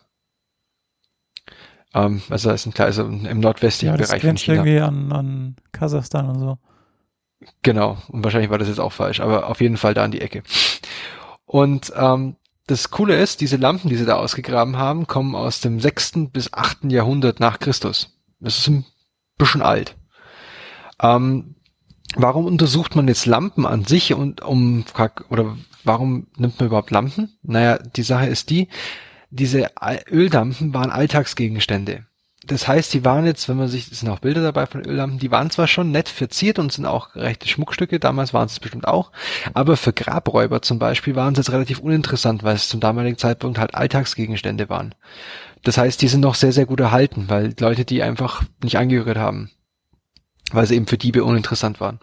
Ähm, also das ist ein also im nordwestlichen ja, das Bereich von China. irgendwie an, an Kasachstan und so. Genau, und wahrscheinlich war das jetzt auch falsch, aber auf jeden Fall da an die Ecke. Und ähm, das Coole ist, diese Lampen, die sie da ausgegraben haben, kommen aus dem sechsten bis achten Jahrhundert nach Christus. Das ist ein bisschen alt. Ähm, warum untersucht man jetzt Lampen an sich und um oder warum nimmt man überhaupt Lampen? Naja, die Sache ist die, diese Öllampen waren Alltagsgegenstände. Das heißt, die waren jetzt, wenn man sich, es sind auch Bilder dabei von Öllampen, die waren zwar schon nett verziert und sind auch rechte Schmuckstücke, damals waren es bestimmt auch, aber für Grabräuber zum Beispiel waren sie jetzt relativ uninteressant, weil es zum damaligen Zeitpunkt halt Alltagsgegenstände waren. Das heißt, die sind noch sehr, sehr gut erhalten, weil Leute die einfach nicht angerührt haben weil sie eben für Diebe uninteressant waren.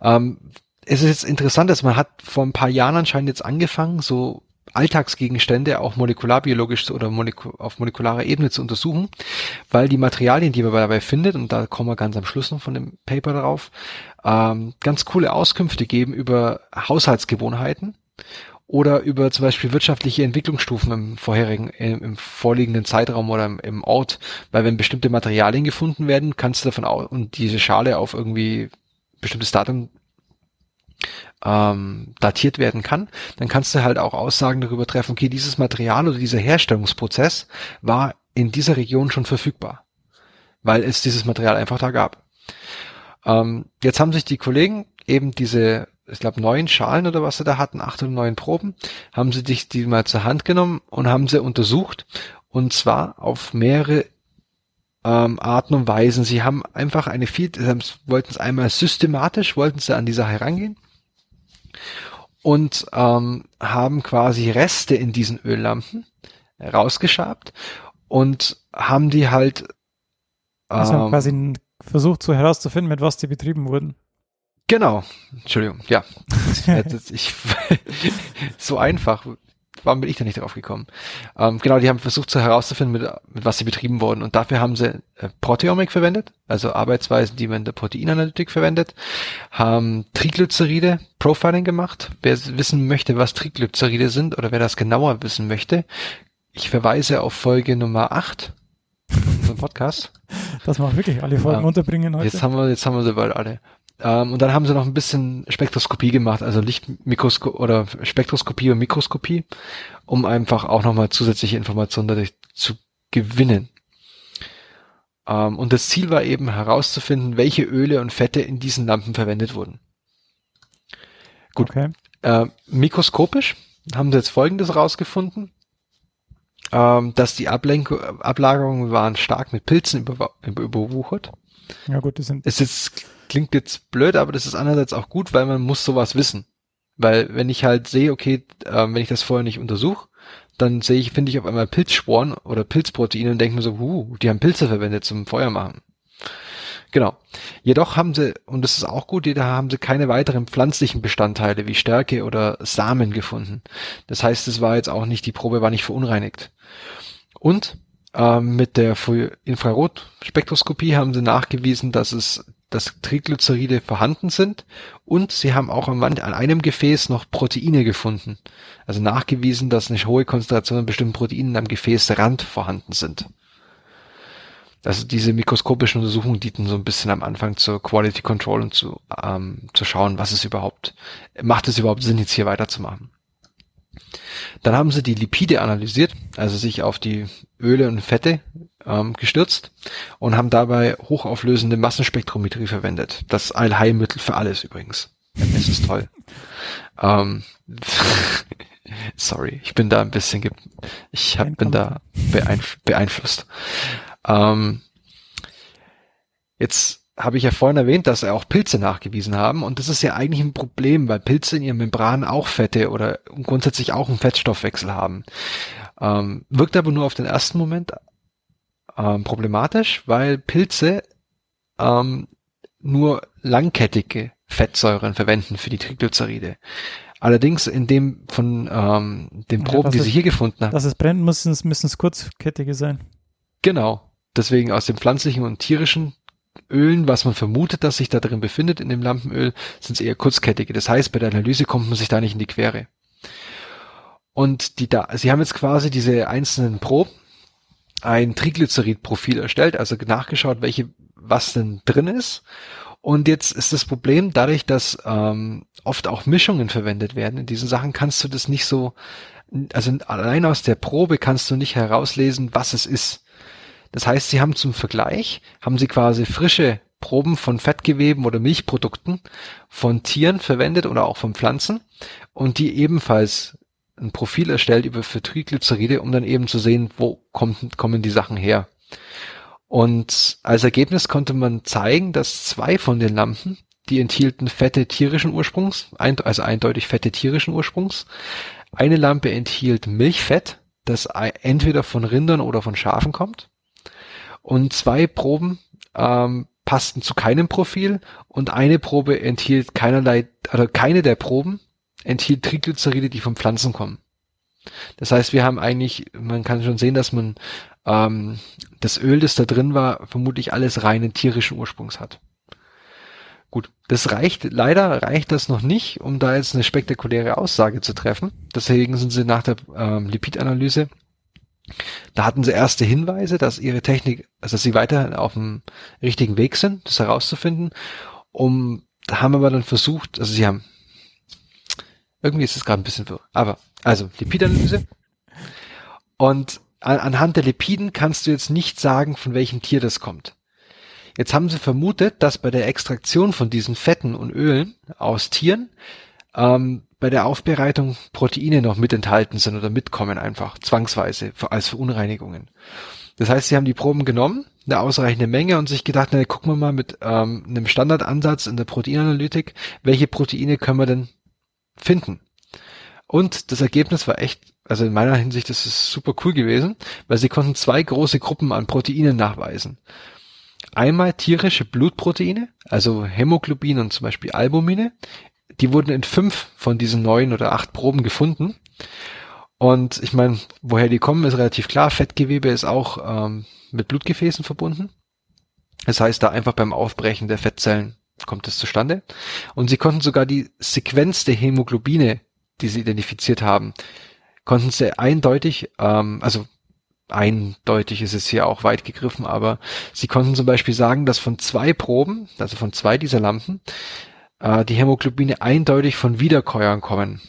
Ähm, es ist jetzt interessant, dass man hat vor ein paar Jahren anscheinend jetzt angefangen, so Alltagsgegenstände auch molekularbiologisch oder auf molekularer Ebene zu untersuchen, weil die Materialien, die man dabei findet, und da kommen wir ganz am Schluss noch von dem Paper darauf, ähm, ganz coole Auskünfte geben über Haushaltsgewohnheiten oder über zum Beispiel wirtschaftliche Entwicklungsstufen im vorherigen, im, im vorliegenden Zeitraum oder im, im, Ort, weil wenn bestimmte Materialien gefunden werden, kannst du davon aus, und diese Schale auf irgendwie bestimmtes Datum ähm, datiert werden kann, dann kannst du halt auch Aussagen darüber treffen, okay, dieses Material oder dieser Herstellungsprozess war in dieser Region schon verfügbar, weil es dieses Material einfach da gab. Ähm, jetzt haben sich die Kollegen eben diese ich glaube, neun Schalen oder was sie da hatten, acht oder neun Proben, haben sie dich die mal zur Hand genommen und haben sie untersucht. Und zwar auf mehrere ähm, Arten und Weisen. Sie haben einfach eine viel, wollten es einmal systematisch, wollten sie an die Sache herangehen und ähm, haben quasi Reste in diesen Öllampen rausgeschabt und haben die halt ähm, also quasi versucht so herauszufinden, mit was die betrieben wurden. Genau, Entschuldigung, ja. <laughs> ich, <laughs> so einfach. Warum bin ich da nicht drauf gekommen? Ähm, genau, die haben versucht so herauszufinden, mit, mit was sie betrieben wurden. Und dafür haben sie äh, Proteomik verwendet, also Arbeitsweisen, die man in der Proteinanalytik verwendet, haben Triglyceride Profiling gemacht. Wer wissen möchte, was Triglyceride sind oder wer das genauer wissen möchte, ich verweise auf Folge Nummer 8 unserem Podcast. Das macht wirklich alle Folgen ähm, unterbringen heute. Jetzt haben wir, jetzt haben wir sie bald alle. Ähm, und dann haben sie noch ein bisschen Spektroskopie gemacht, also Lichtmikroskopie oder Spektroskopie und Mikroskopie, um einfach auch nochmal zusätzliche Informationen dadurch zu gewinnen. Ähm, und das Ziel war eben herauszufinden, welche Öle und Fette in diesen Lampen verwendet wurden. Gut. Okay. Äh, mikroskopisch haben sie jetzt Folgendes rausgefunden. Ähm, dass die Ablenk Ablagerungen waren stark mit Pilzen über überwuchert. Ja gut, die sind. Ist jetzt klingt jetzt blöd, aber das ist einerseits auch gut, weil man muss sowas wissen. Weil wenn ich halt sehe, okay, äh, wenn ich das vorher nicht untersuche, dann sehe ich, finde ich auf einmal Pilzsporen oder Pilzproteine und denke mir so, huh, die haben Pilze verwendet zum Feuer machen. Genau. Jedoch haben sie, und das ist auch gut, da haben sie keine weiteren pflanzlichen Bestandteile wie Stärke oder Samen gefunden. Das heißt, es war jetzt auch nicht, die Probe war nicht verunreinigt. Und ähm, mit der Infrarotspektroskopie haben sie nachgewiesen, dass es dass Triglyceride vorhanden sind und sie haben auch an, einem Gefäß noch Proteine gefunden. Also nachgewiesen, dass eine hohe Konzentration an bestimmten Proteinen am Gefäßrand vorhanden sind. Also diese mikroskopischen Untersuchungen dienten so ein bisschen am Anfang zur Quality Control und zu, ähm, zu schauen, was es überhaupt, macht es überhaupt Sinn, jetzt hier weiterzumachen. Dann haben sie die Lipide analysiert, also sich auf die Öle und Fette ähm, gestürzt und haben dabei hochauflösende Massenspektrometrie verwendet. Das Allheilmittel für alles übrigens. Es ist toll. ähm, <laughs> sorry, ich bin da ein bisschen, ich hab, bin da beeinf beeinflusst. Ähm, jetzt habe ich ja vorhin erwähnt, dass er auch Pilze nachgewiesen haben und das ist ja eigentlich ein Problem, weil Pilze in ihren Membranen auch Fette oder grundsätzlich auch einen Fettstoffwechsel haben. Ähm, wirkt aber nur auf den ersten Moment ähm, problematisch, weil Pilze ähm, nur langkettige Fettsäuren verwenden für die Triglyceride. Allerdings in dem von ähm, den Proben, ja, die sie hier gefunden haben. Dass es brennt, müssen es, müssen es kurzkettige sein. Genau. Deswegen aus den pflanzlichen und tierischen Ölen, was man vermutet, dass sich da drin befindet in dem Lampenöl, sind es eher kurzkettige. Das heißt, bei der Analyse kommt man sich da nicht in die Quere. Und die da, sie haben jetzt quasi diese einzelnen Proben ein Triglycerid-Profil erstellt, also nachgeschaut, welche, was denn drin ist. Und jetzt ist das Problem, dadurch, dass ähm, oft auch Mischungen verwendet werden in diesen Sachen, kannst du das nicht so, also allein aus der Probe kannst du nicht herauslesen, was es ist. Das heißt, sie haben zum Vergleich, haben sie quasi frische Proben von Fettgeweben oder Milchprodukten von Tieren verwendet oder auch von Pflanzen und die ebenfalls ein Profil erstellt über für Triglyceride, um dann eben zu sehen, wo kommt, kommen die Sachen her. Und als Ergebnis konnte man zeigen, dass zwei von den Lampen, die enthielten Fette tierischen Ursprungs, also eindeutig Fette tierischen Ursprungs. Eine Lampe enthielt Milchfett, das entweder von Rindern oder von Schafen kommt. Und zwei Proben ähm, passten zu keinem Profil und eine Probe enthielt keinerlei, also keine der Proben enthielt Triglyceride, die von Pflanzen kommen. Das heißt, wir haben eigentlich, man kann schon sehen, dass man ähm, das Öl, das da drin war, vermutlich alles reinen tierischen Ursprungs hat. Gut, das reicht, leider reicht das noch nicht, um da jetzt eine spektakuläre Aussage zu treffen. Deswegen sind sie nach der ähm, Lipidanalyse, da hatten sie erste Hinweise, dass ihre Technik, also dass sie weiter auf dem richtigen Weg sind, das herauszufinden. Um, da haben wir dann versucht, also sie haben, irgendwie ist es gerade ein bisschen wirr, aber, also Lipidanalyse. Und anhand der Lipiden kannst du jetzt nicht sagen, von welchem Tier das kommt. Jetzt haben sie vermutet, dass bei der Extraktion von diesen Fetten und Ölen aus Tieren ähm, bei der Aufbereitung Proteine noch mit enthalten sind oder mitkommen einfach, zwangsweise, als Verunreinigungen. Das heißt, sie haben die Proben genommen, eine ausreichende Menge und sich gedacht, na, gucken wir mal mit ähm, einem Standardansatz in der Proteinanalytik, welche Proteine können wir denn finden? Und das Ergebnis war echt, also in meiner Hinsicht ist es super cool gewesen, weil sie konnten zwei große Gruppen an Proteinen nachweisen. Einmal tierische Blutproteine, also Hämoglobin und zum Beispiel Albumine. Die wurden in fünf von diesen neun oder acht Proben gefunden. Und ich meine, woher die kommen, ist relativ klar. Fettgewebe ist auch ähm, mit Blutgefäßen verbunden. Das heißt, da einfach beim Aufbrechen der Fettzellen kommt es zustande. Und sie konnten sogar die Sequenz der Hämoglobine, die sie identifiziert haben, konnten sie eindeutig, ähm, also eindeutig ist es hier auch weit gegriffen, aber sie konnten zum Beispiel sagen, dass von zwei Proben, also von zwei dieser Lampen, äh, die Hämoglobine eindeutig von Wiederkäuern kommen.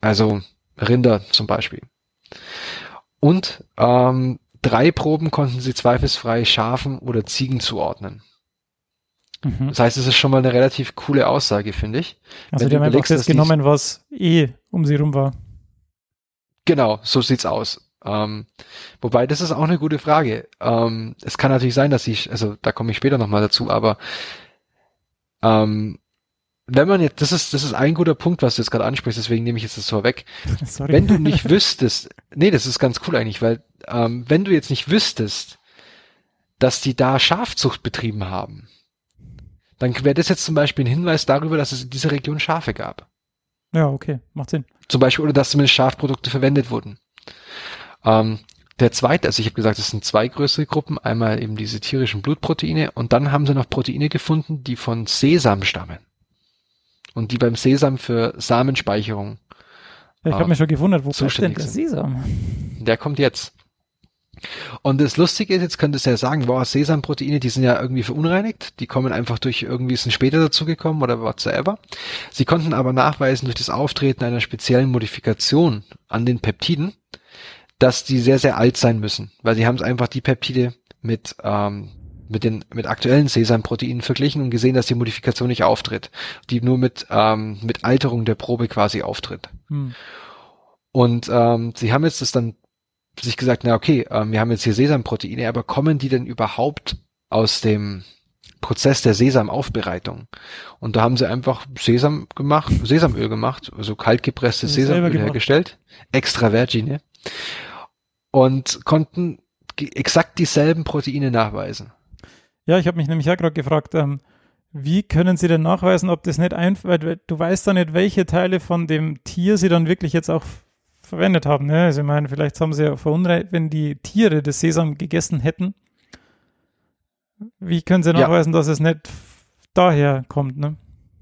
Also Rinder zum Beispiel. Und ähm, drei Proben konnten sie zweifelsfrei Schafen oder Ziegen zuordnen. Mhm. Das heißt, es ist schon mal eine relativ coole Aussage, finde ich. Also Wenn die haben einfach das genommen, was eh um sie rum war. Genau, so sieht's aus. Ähm, wobei, das ist auch eine gute Frage. Ähm, es kann natürlich sein, dass ich, also da komme ich später nochmal dazu, aber ähm, wenn man jetzt, das ist, das ist ein guter Punkt, was du jetzt gerade ansprichst, deswegen nehme ich jetzt das so weg. <laughs> Sorry. Wenn du nicht wüsstest, nee, das ist ganz cool eigentlich, weil ähm, wenn du jetzt nicht wüsstest, dass die da Schafzucht betrieben haben, dann wäre das jetzt zum Beispiel ein Hinweis darüber, dass es in dieser Region Schafe gab. Ja, okay, macht Sinn. Zum Beispiel, oder dass zumindest Schafprodukte verwendet wurden. Ähm, der zweite, also ich habe gesagt, es sind zwei größere Gruppen. Einmal eben diese tierischen Blutproteine und dann haben sie noch Proteine gefunden, die von Sesam stammen. Und die beim Sesam für Samenspeicherung. Ja, ich habe äh, mich schon gewundert, wo ist denn der Sesam? Der kommt jetzt. Und das Lustige ist, jetzt könntest du ja sagen, boah, Sesamproteine, die sind ja irgendwie verunreinigt, die kommen einfach durch irgendwie, sind später dazugekommen oder whatsoever. Sie konnten aber nachweisen durch das Auftreten einer speziellen Modifikation an den Peptiden, dass die sehr, sehr alt sein müssen, weil sie haben es einfach die Peptide mit, ähm, mit den mit aktuellen Sesamproteinen verglichen und gesehen, dass die Modifikation nicht auftritt, die nur mit ähm, mit Alterung der Probe quasi auftritt. Hm. Und ähm, sie haben jetzt das dann sich gesagt, na okay, ähm, wir haben jetzt hier Sesamproteine, aber kommen die denn überhaupt aus dem Prozess der Sesamaufbereitung? Und da haben sie einfach Sesam gemacht, Sesamöl gemacht, also kaltgepresstes Sesamöl hergestellt, extra Vergine und konnten exakt dieselben Proteine nachweisen. Ja, ich habe mich nämlich ja gerade gefragt, ähm, wie können Sie denn nachweisen, ob das nicht einfach, weil du weißt ja nicht, welche Teile von dem Tier Sie dann wirklich jetzt auch verwendet haben. Ne? Also ich meine, vielleicht haben Sie ja verunreinigt, wenn die Tiere das Sesam gegessen hätten. Wie können Sie nachweisen, ja. dass es nicht daher kommt? Ne?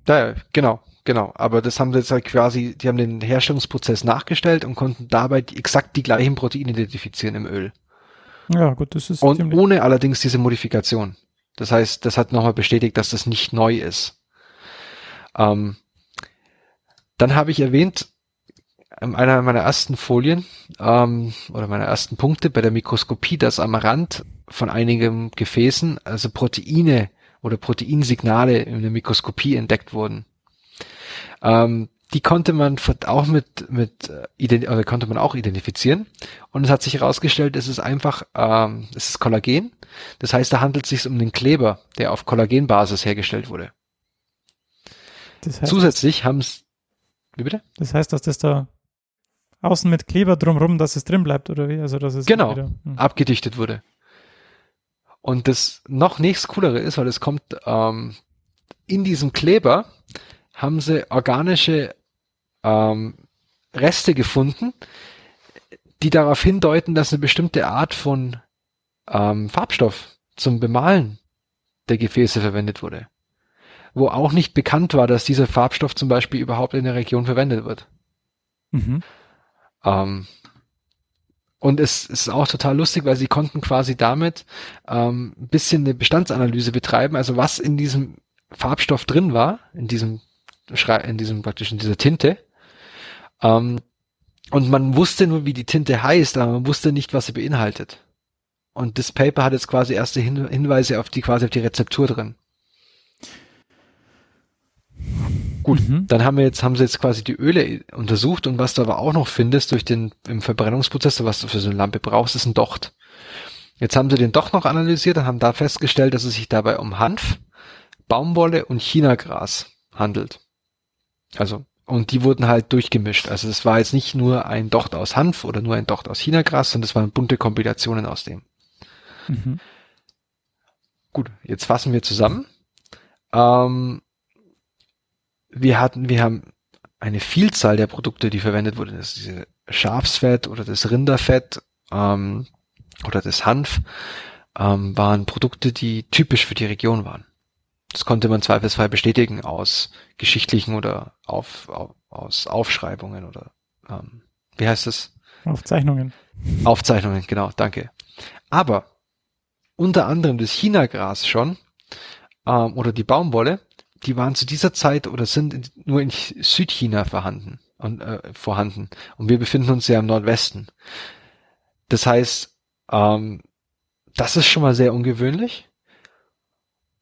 Da, genau. Genau, aber das haben sie jetzt halt quasi, die haben den Herstellungsprozess nachgestellt und konnten dabei die, exakt die gleichen Proteine identifizieren im Öl. Ja, gut, das ist. Und ohne allerdings diese Modifikation. Das heißt, das hat nochmal bestätigt, dass das nicht neu ist. Ähm, dann habe ich erwähnt, einer meiner ersten Folien ähm, oder meiner ersten Punkte bei der Mikroskopie, dass am Rand von einigen Gefäßen also Proteine oder Proteinsignale in der Mikroskopie entdeckt wurden. Ähm, die konnte man auch mit, mit äh, oder konnte man auch identifizieren. Und es hat sich herausgestellt, es ist einfach, ähm, es ist Kollagen. Das heißt, da handelt es sich um den Kleber, der auf Kollagenbasis hergestellt wurde. Das heißt, Zusätzlich haben es, wie bitte? Das heißt, dass das da außen mit Kleber drumrum, dass es drin bleibt, oder wie? Also, dass es genau, wieder, hm. abgedichtet wurde. Und das noch nächst coolere ist, weil es kommt ähm, in diesem Kleber haben sie organische ähm, Reste gefunden, die darauf hindeuten, dass eine bestimmte Art von ähm, Farbstoff zum Bemalen der Gefäße verwendet wurde. Wo auch nicht bekannt war, dass dieser Farbstoff zum Beispiel überhaupt in der Region verwendet wird. Mhm. Ähm, und es ist auch total lustig, weil sie konnten quasi damit ähm, ein bisschen eine Bestandsanalyse betreiben, also was in diesem Farbstoff drin war, in diesem in diesem praktisch in dieser Tinte ähm, und man wusste nur, wie die Tinte heißt, aber man wusste nicht, was sie beinhaltet. Und das Paper hat jetzt quasi erste Hin Hinweise auf die quasi auf die Rezeptur drin. Gut, mhm. dann haben wir jetzt, haben sie jetzt quasi die Öle untersucht und was du aber auch noch findest durch den, im Verbrennungsprozess, was du für so eine Lampe brauchst, ist ein Docht. Jetzt haben sie den Docht noch analysiert und haben da festgestellt, dass es sich dabei um Hanf, Baumwolle und Chinagras handelt. Also und die wurden halt durchgemischt. Also es war jetzt nicht nur ein Docht aus Hanf oder nur ein Docht aus Chinagras, sondern es waren bunte Kombinationen aus dem. Mhm. Gut, jetzt fassen wir zusammen. Ähm, wir hatten, wir haben eine Vielzahl der Produkte, die verwendet wurden. Das ist diese Schafsfett oder das Rinderfett ähm, oder das Hanf ähm, waren Produkte, die typisch für die Region waren. Das konnte man zweifelsfrei bestätigen aus geschichtlichen oder auf, auf, aus Aufschreibungen oder ähm, wie heißt es? Aufzeichnungen. Aufzeichnungen, genau, danke. Aber unter anderem das Chinagras schon ähm, oder die Baumwolle, die waren zu dieser Zeit oder sind in, nur in Südchina vorhanden und äh, vorhanden. Und wir befinden uns ja im Nordwesten. Das heißt, ähm, das ist schon mal sehr ungewöhnlich.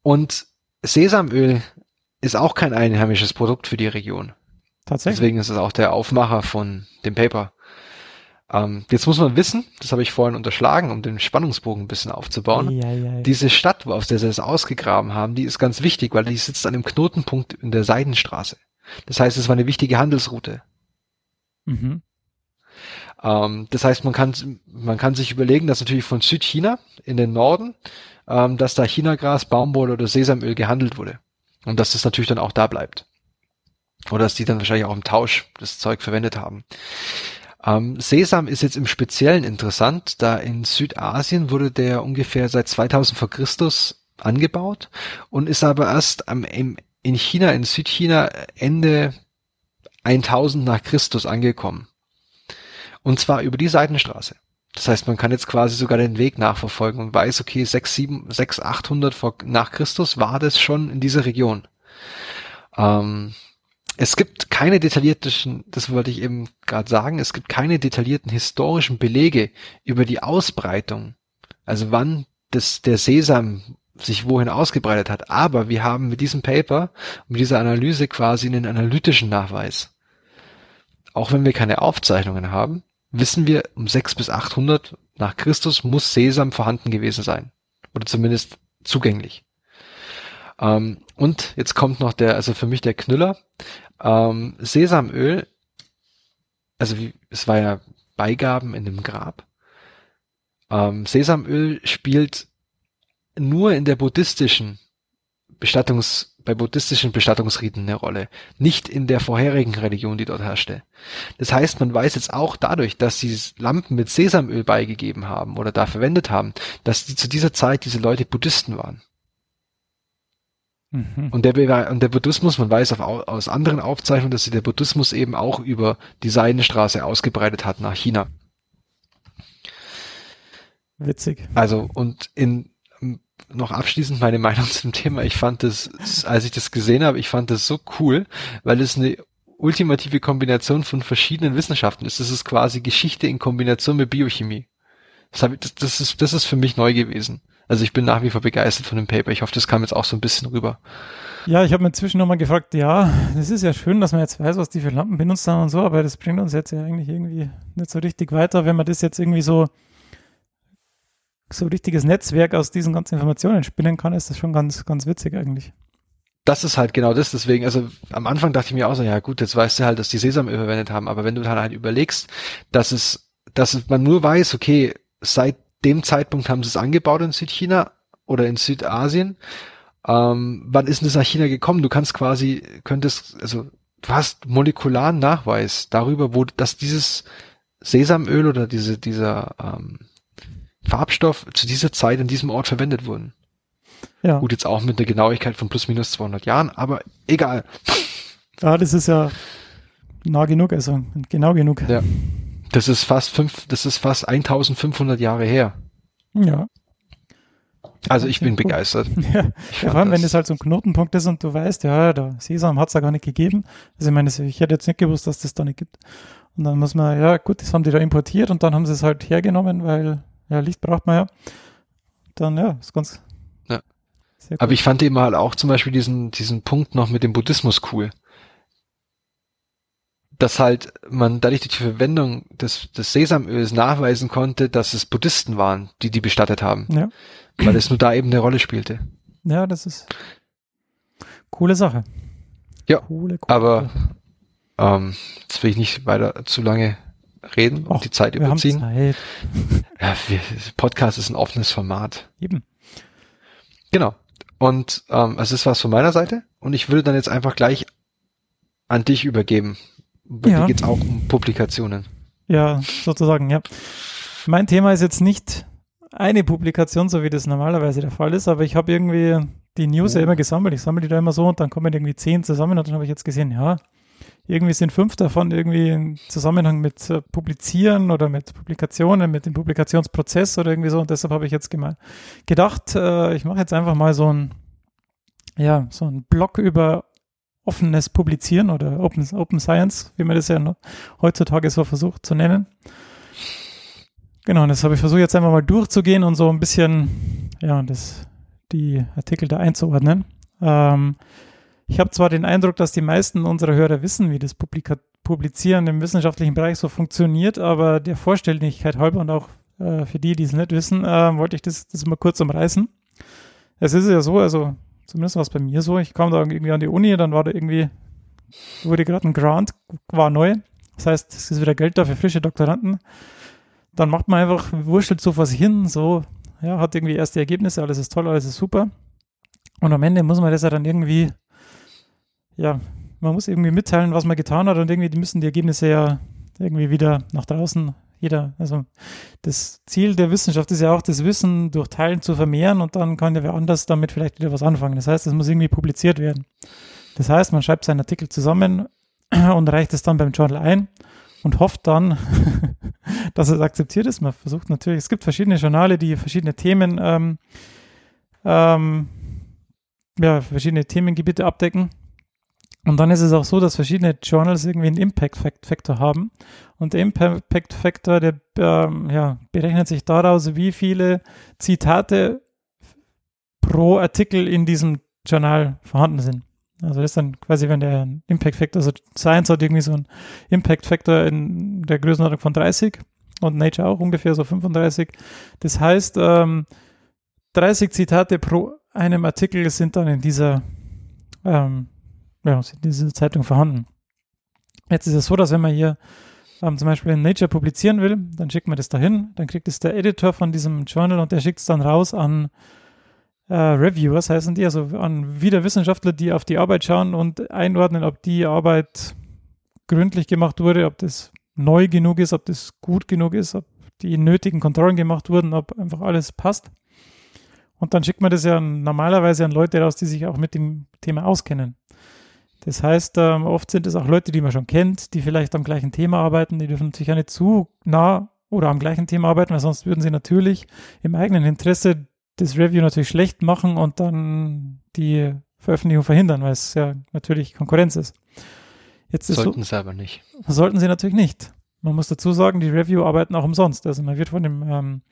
Und Sesamöl ist auch kein einheimisches Produkt für die Region. Tatsächlich. Deswegen ist es auch der Aufmacher von dem Paper. Ähm, jetzt muss man wissen, das habe ich vorhin unterschlagen, um den Spannungsbogen ein bisschen aufzubauen. Ja, ja, ja. Diese Stadt, aus der sie es ausgegraben haben, die ist ganz wichtig, weil die sitzt an einem Knotenpunkt in der Seidenstraße. Das heißt, es war eine wichtige Handelsroute. Mhm. Ähm, das heißt, man kann, man kann sich überlegen, dass natürlich von Südchina in den Norden ähm, dass da Chinagras, Baumwolle oder Sesamöl gehandelt wurde. Und dass das natürlich dann auch da bleibt. Oder dass die dann wahrscheinlich auch im Tausch das Zeug verwendet haben. Ähm, Sesam ist jetzt im Speziellen interessant, da in Südasien wurde der ungefähr seit 2000 vor Christus angebaut und ist aber erst am, im, in China, in Südchina Ende 1000 nach Christus angekommen. Und zwar über die Seitenstraße. Das heißt, man kann jetzt quasi sogar den Weg nachverfolgen und weiß, okay, 6, 7, 6, 800 vor, nach Christus war das schon in dieser Region. Ähm, es gibt keine detaillierten, das wollte ich eben gerade sagen, es gibt keine detaillierten historischen Belege über die Ausbreitung, also wann das, der Sesam sich wohin ausgebreitet hat. Aber wir haben mit diesem Paper, mit dieser Analyse quasi einen analytischen Nachweis. Auch wenn wir keine Aufzeichnungen haben, wissen wir, um 6 bis 800 nach Christus muss Sesam vorhanden gewesen sein. Oder zumindest zugänglich. Ähm, und jetzt kommt noch der, also für mich der Knüller. Ähm, Sesamöl, also wie, es war ja Beigaben in dem Grab. Ähm, Sesamöl spielt nur in der buddhistischen Bestattungs bei buddhistischen Bestattungsriten eine Rolle, nicht in der vorherigen Religion, die dort herrschte. Das heißt, man weiß jetzt auch dadurch, dass sie Lampen mit Sesamöl beigegeben haben oder da verwendet haben, dass die zu dieser Zeit diese Leute Buddhisten waren. Mhm. Und, der, und der Buddhismus, man weiß auf, aus anderen Aufzeichnungen, dass sich der Buddhismus eben auch über die Seidenstraße ausgebreitet hat nach China. Witzig. Also, und in noch abschließend meine <laughs> Meinung zum Thema. Ich fand das, als ich das gesehen habe, ich fand das so cool, weil es eine ultimative Kombination von verschiedenen Wissenschaften ist. Das ist quasi Geschichte in Kombination mit Biochemie. Das, ich, das, das, ist, das ist für mich neu gewesen. Also ich bin nach wie vor begeistert von dem Paper. Ich hoffe, das kam jetzt auch so ein bisschen rüber. Ja, ich habe mir inzwischen nochmal gefragt, ja, das ist ja schön, dass man jetzt weiß, was die für Lampen benutzt haben und so, aber das bringt uns jetzt ja eigentlich irgendwie nicht so richtig weiter, wenn man das jetzt irgendwie so so richtiges Netzwerk aus diesen ganzen Informationen spinnen kann, ist das schon ganz, ganz witzig eigentlich. Das ist halt genau das, deswegen, also am Anfang dachte ich mir auch so, ja gut, jetzt weißt du halt, dass die Sesamöl verwendet haben, aber wenn du dann halt überlegst, dass es, dass man nur weiß, okay, seit dem Zeitpunkt haben sie es angebaut in Südchina oder in Südasien, ähm, wann ist denn das nach China gekommen? Du kannst quasi, könntest, also du hast molekularen Nachweis darüber, wo, dass dieses Sesamöl oder diese, dieser ähm, Farbstoff zu dieser Zeit in diesem Ort verwendet wurden. Ja. Gut, jetzt auch mit einer Genauigkeit von plus minus 200 Jahren, aber egal. Ja, das ist ja nah genug, also genau genug. Ja. Das ist fast fünf, das ist fast 1500 Jahre her. Ja. Also ich bin Cool. begeistert. <laughs> Ja, vor allem, wenn das- das halt so ein Knotenpunkt ist und du weißt, ja, der Sesam hat es ja gar nicht gegeben. Also ich meine, ich hätte jetzt nicht gewusst, dass das da nicht gibt. Und dann muss man, ja gut, das haben die da importiert und dann haben sie es halt hergenommen, weil ja, Licht braucht man ja. Dann, ja, ist ganz Ja. Aber ich fand eben halt auch zum Beispiel diesen, diesen Punkt noch mit dem Buddhismus cool. Dass halt man dadurch durch die Verwendung des, des Sesamöls nachweisen konnte, dass es Buddhisten waren, die die bestattet haben, Ja, weil es nur da eben eine Rolle spielte. ja, das ist coole Sache. Ja, coole, coole aber ähm, jetzt will ich nicht weiter zu lange reden und die Zeit wir haben überziehen. Zeit. <laughs> Ja, wir, Podcast ist ein offenes Format. Eben. Genau. Und ähm, also das war's von meiner Seite. Und ich würde dann jetzt einfach gleich an dich übergeben. Bei Ja. dir geht's auch um Publikationen. Ja, sozusagen, ja. Mein Thema ist jetzt nicht eine Publikation, so wie das normalerweise der Fall ist, aber ich habe irgendwie die News ja Oh. immer gesammelt. Ich sammle die da immer so und dann kommen irgendwie zehn zusammen und dann habe ich jetzt gesehen, ja, irgendwie sind fünf davon irgendwie im Zusammenhang mit äh, Publizieren oder mit Publikationen, mit dem Publikationsprozess oder irgendwie so. Und deshalb habe ich jetzt gedacht, äh, ich mache jetzt einfach mal so ein, ja, so ein Blog über offenes Publizieren oder Open, Open Science, wie man das ja heutzutage so versucht zu nennen. Genau, und das habe ich versucht jetzt einfach mal durchzugehen und so ein bisschen, ja, das, die Artikel da einzuordnen. Ähm, ich habe zwar den Eindruck, dass die meisten unserer Hörer wissen, wie das Publika Publizieren im wissenschaftlichen Bereich so funktioniert, aber der Vorstelligkeit halber und auch äh, für die, die es nicht wissen, äh, wollte ich das, das mal kurz umreißen. Es ist ja so, also zumindest war es bei mir so, ich kam da irgendwie an die Uni, dann war da irgendwie, wurde gerade ein Grant, war neu. Das heißt, es ist wieder Geld da für frische Doktoranden. Dann macht man einfach, wurschtelt so sich hin, so, ja, hat irgendwie erste Ergebnisse, alles ist toll, alles ist super. Und am Ende muss man das ja dann irgendwie, ja, man muss irgendwie mitteilen, was man getan hat und irgendwie müssen die Ergebnisse ja irgendwie wieder nach draußen. Jeder, also das Ziel der Wissenschaft ist ja auch, das Wissen durch Teilen zu vermehren und dann kann ja wer anders damit vielleicht wieder was anfangen. Das heißt, es muss irgendwie publiziert werden. Das heißt, man schreibt seinen Artikel zusammen <clears throat> und reicht es dann beim Journal ein und hofft dann, <laughs> dass es akzeptiert ist. Man versucht natürlich, es gibt verschiedene Journale, die verschiedene Themen, ähm, ähm, ja, verschiedene Themengebiete abdecken. Und dann ist es auch so, dass verschiedene Journals irgendwie einen Impact Factor haben. Und der Impact Factor, der ähm, ja, berechnet sich daraus, wie viele Zitate pro Artikel in diesem Journal vorhanden sind. Also das ist dann quasi, wenn der Impact Factor, also Science hat irgendwie so einen Impact Factor in der Größenordnung von 30 und Nature auch ungefähr so 35. Das heißt, ähm, 30 Zitate pro einem Artikel sind dann in dieser, ähm, ja, sind in dieser Zeitung vorhanden. Jetzt ist es so, dass wenn man hier ähm, zum Beispiel in Nature publizieren will, dann schickt man das dahin, dann kriegt es der Editor von diesem Journal und der schickt es dann raus an äh, Reviewers heißen die, also an wieder Wissenschaftler, die auf die Arbeit schauen und einordnen, ob die Arbeit gründlich gemacht wurde, ob das neu genug ist, ob das gut genug ist, ob die nötigen Kontrollen gemacht wurden, ob einfach alles passt. Und dann schickt man das ja normalerweise an Leute raus, die sich auch mit dem Thema auskennen. Das heißt, ähm, oft sind es auch Leute, die man schon kennt, die vielleicht am gleichen Thema arbeiten, die dürfen natürlich auch nicht zu nah oder am gleichen Thema arbeiten, weil sonst würden sie natürlich im eigenen Interesse das Review natürlich schlecht machen und dann die Veröffentlichung verhindern, weil es ja natürlich Konkurrenz ist. Jetzt ist Sollten sie aber nicht. so, sollten sie natürlich nicht. Man muss dazu sagen, die Review arbeiten auch umsonst. Also man wird von dem ähm,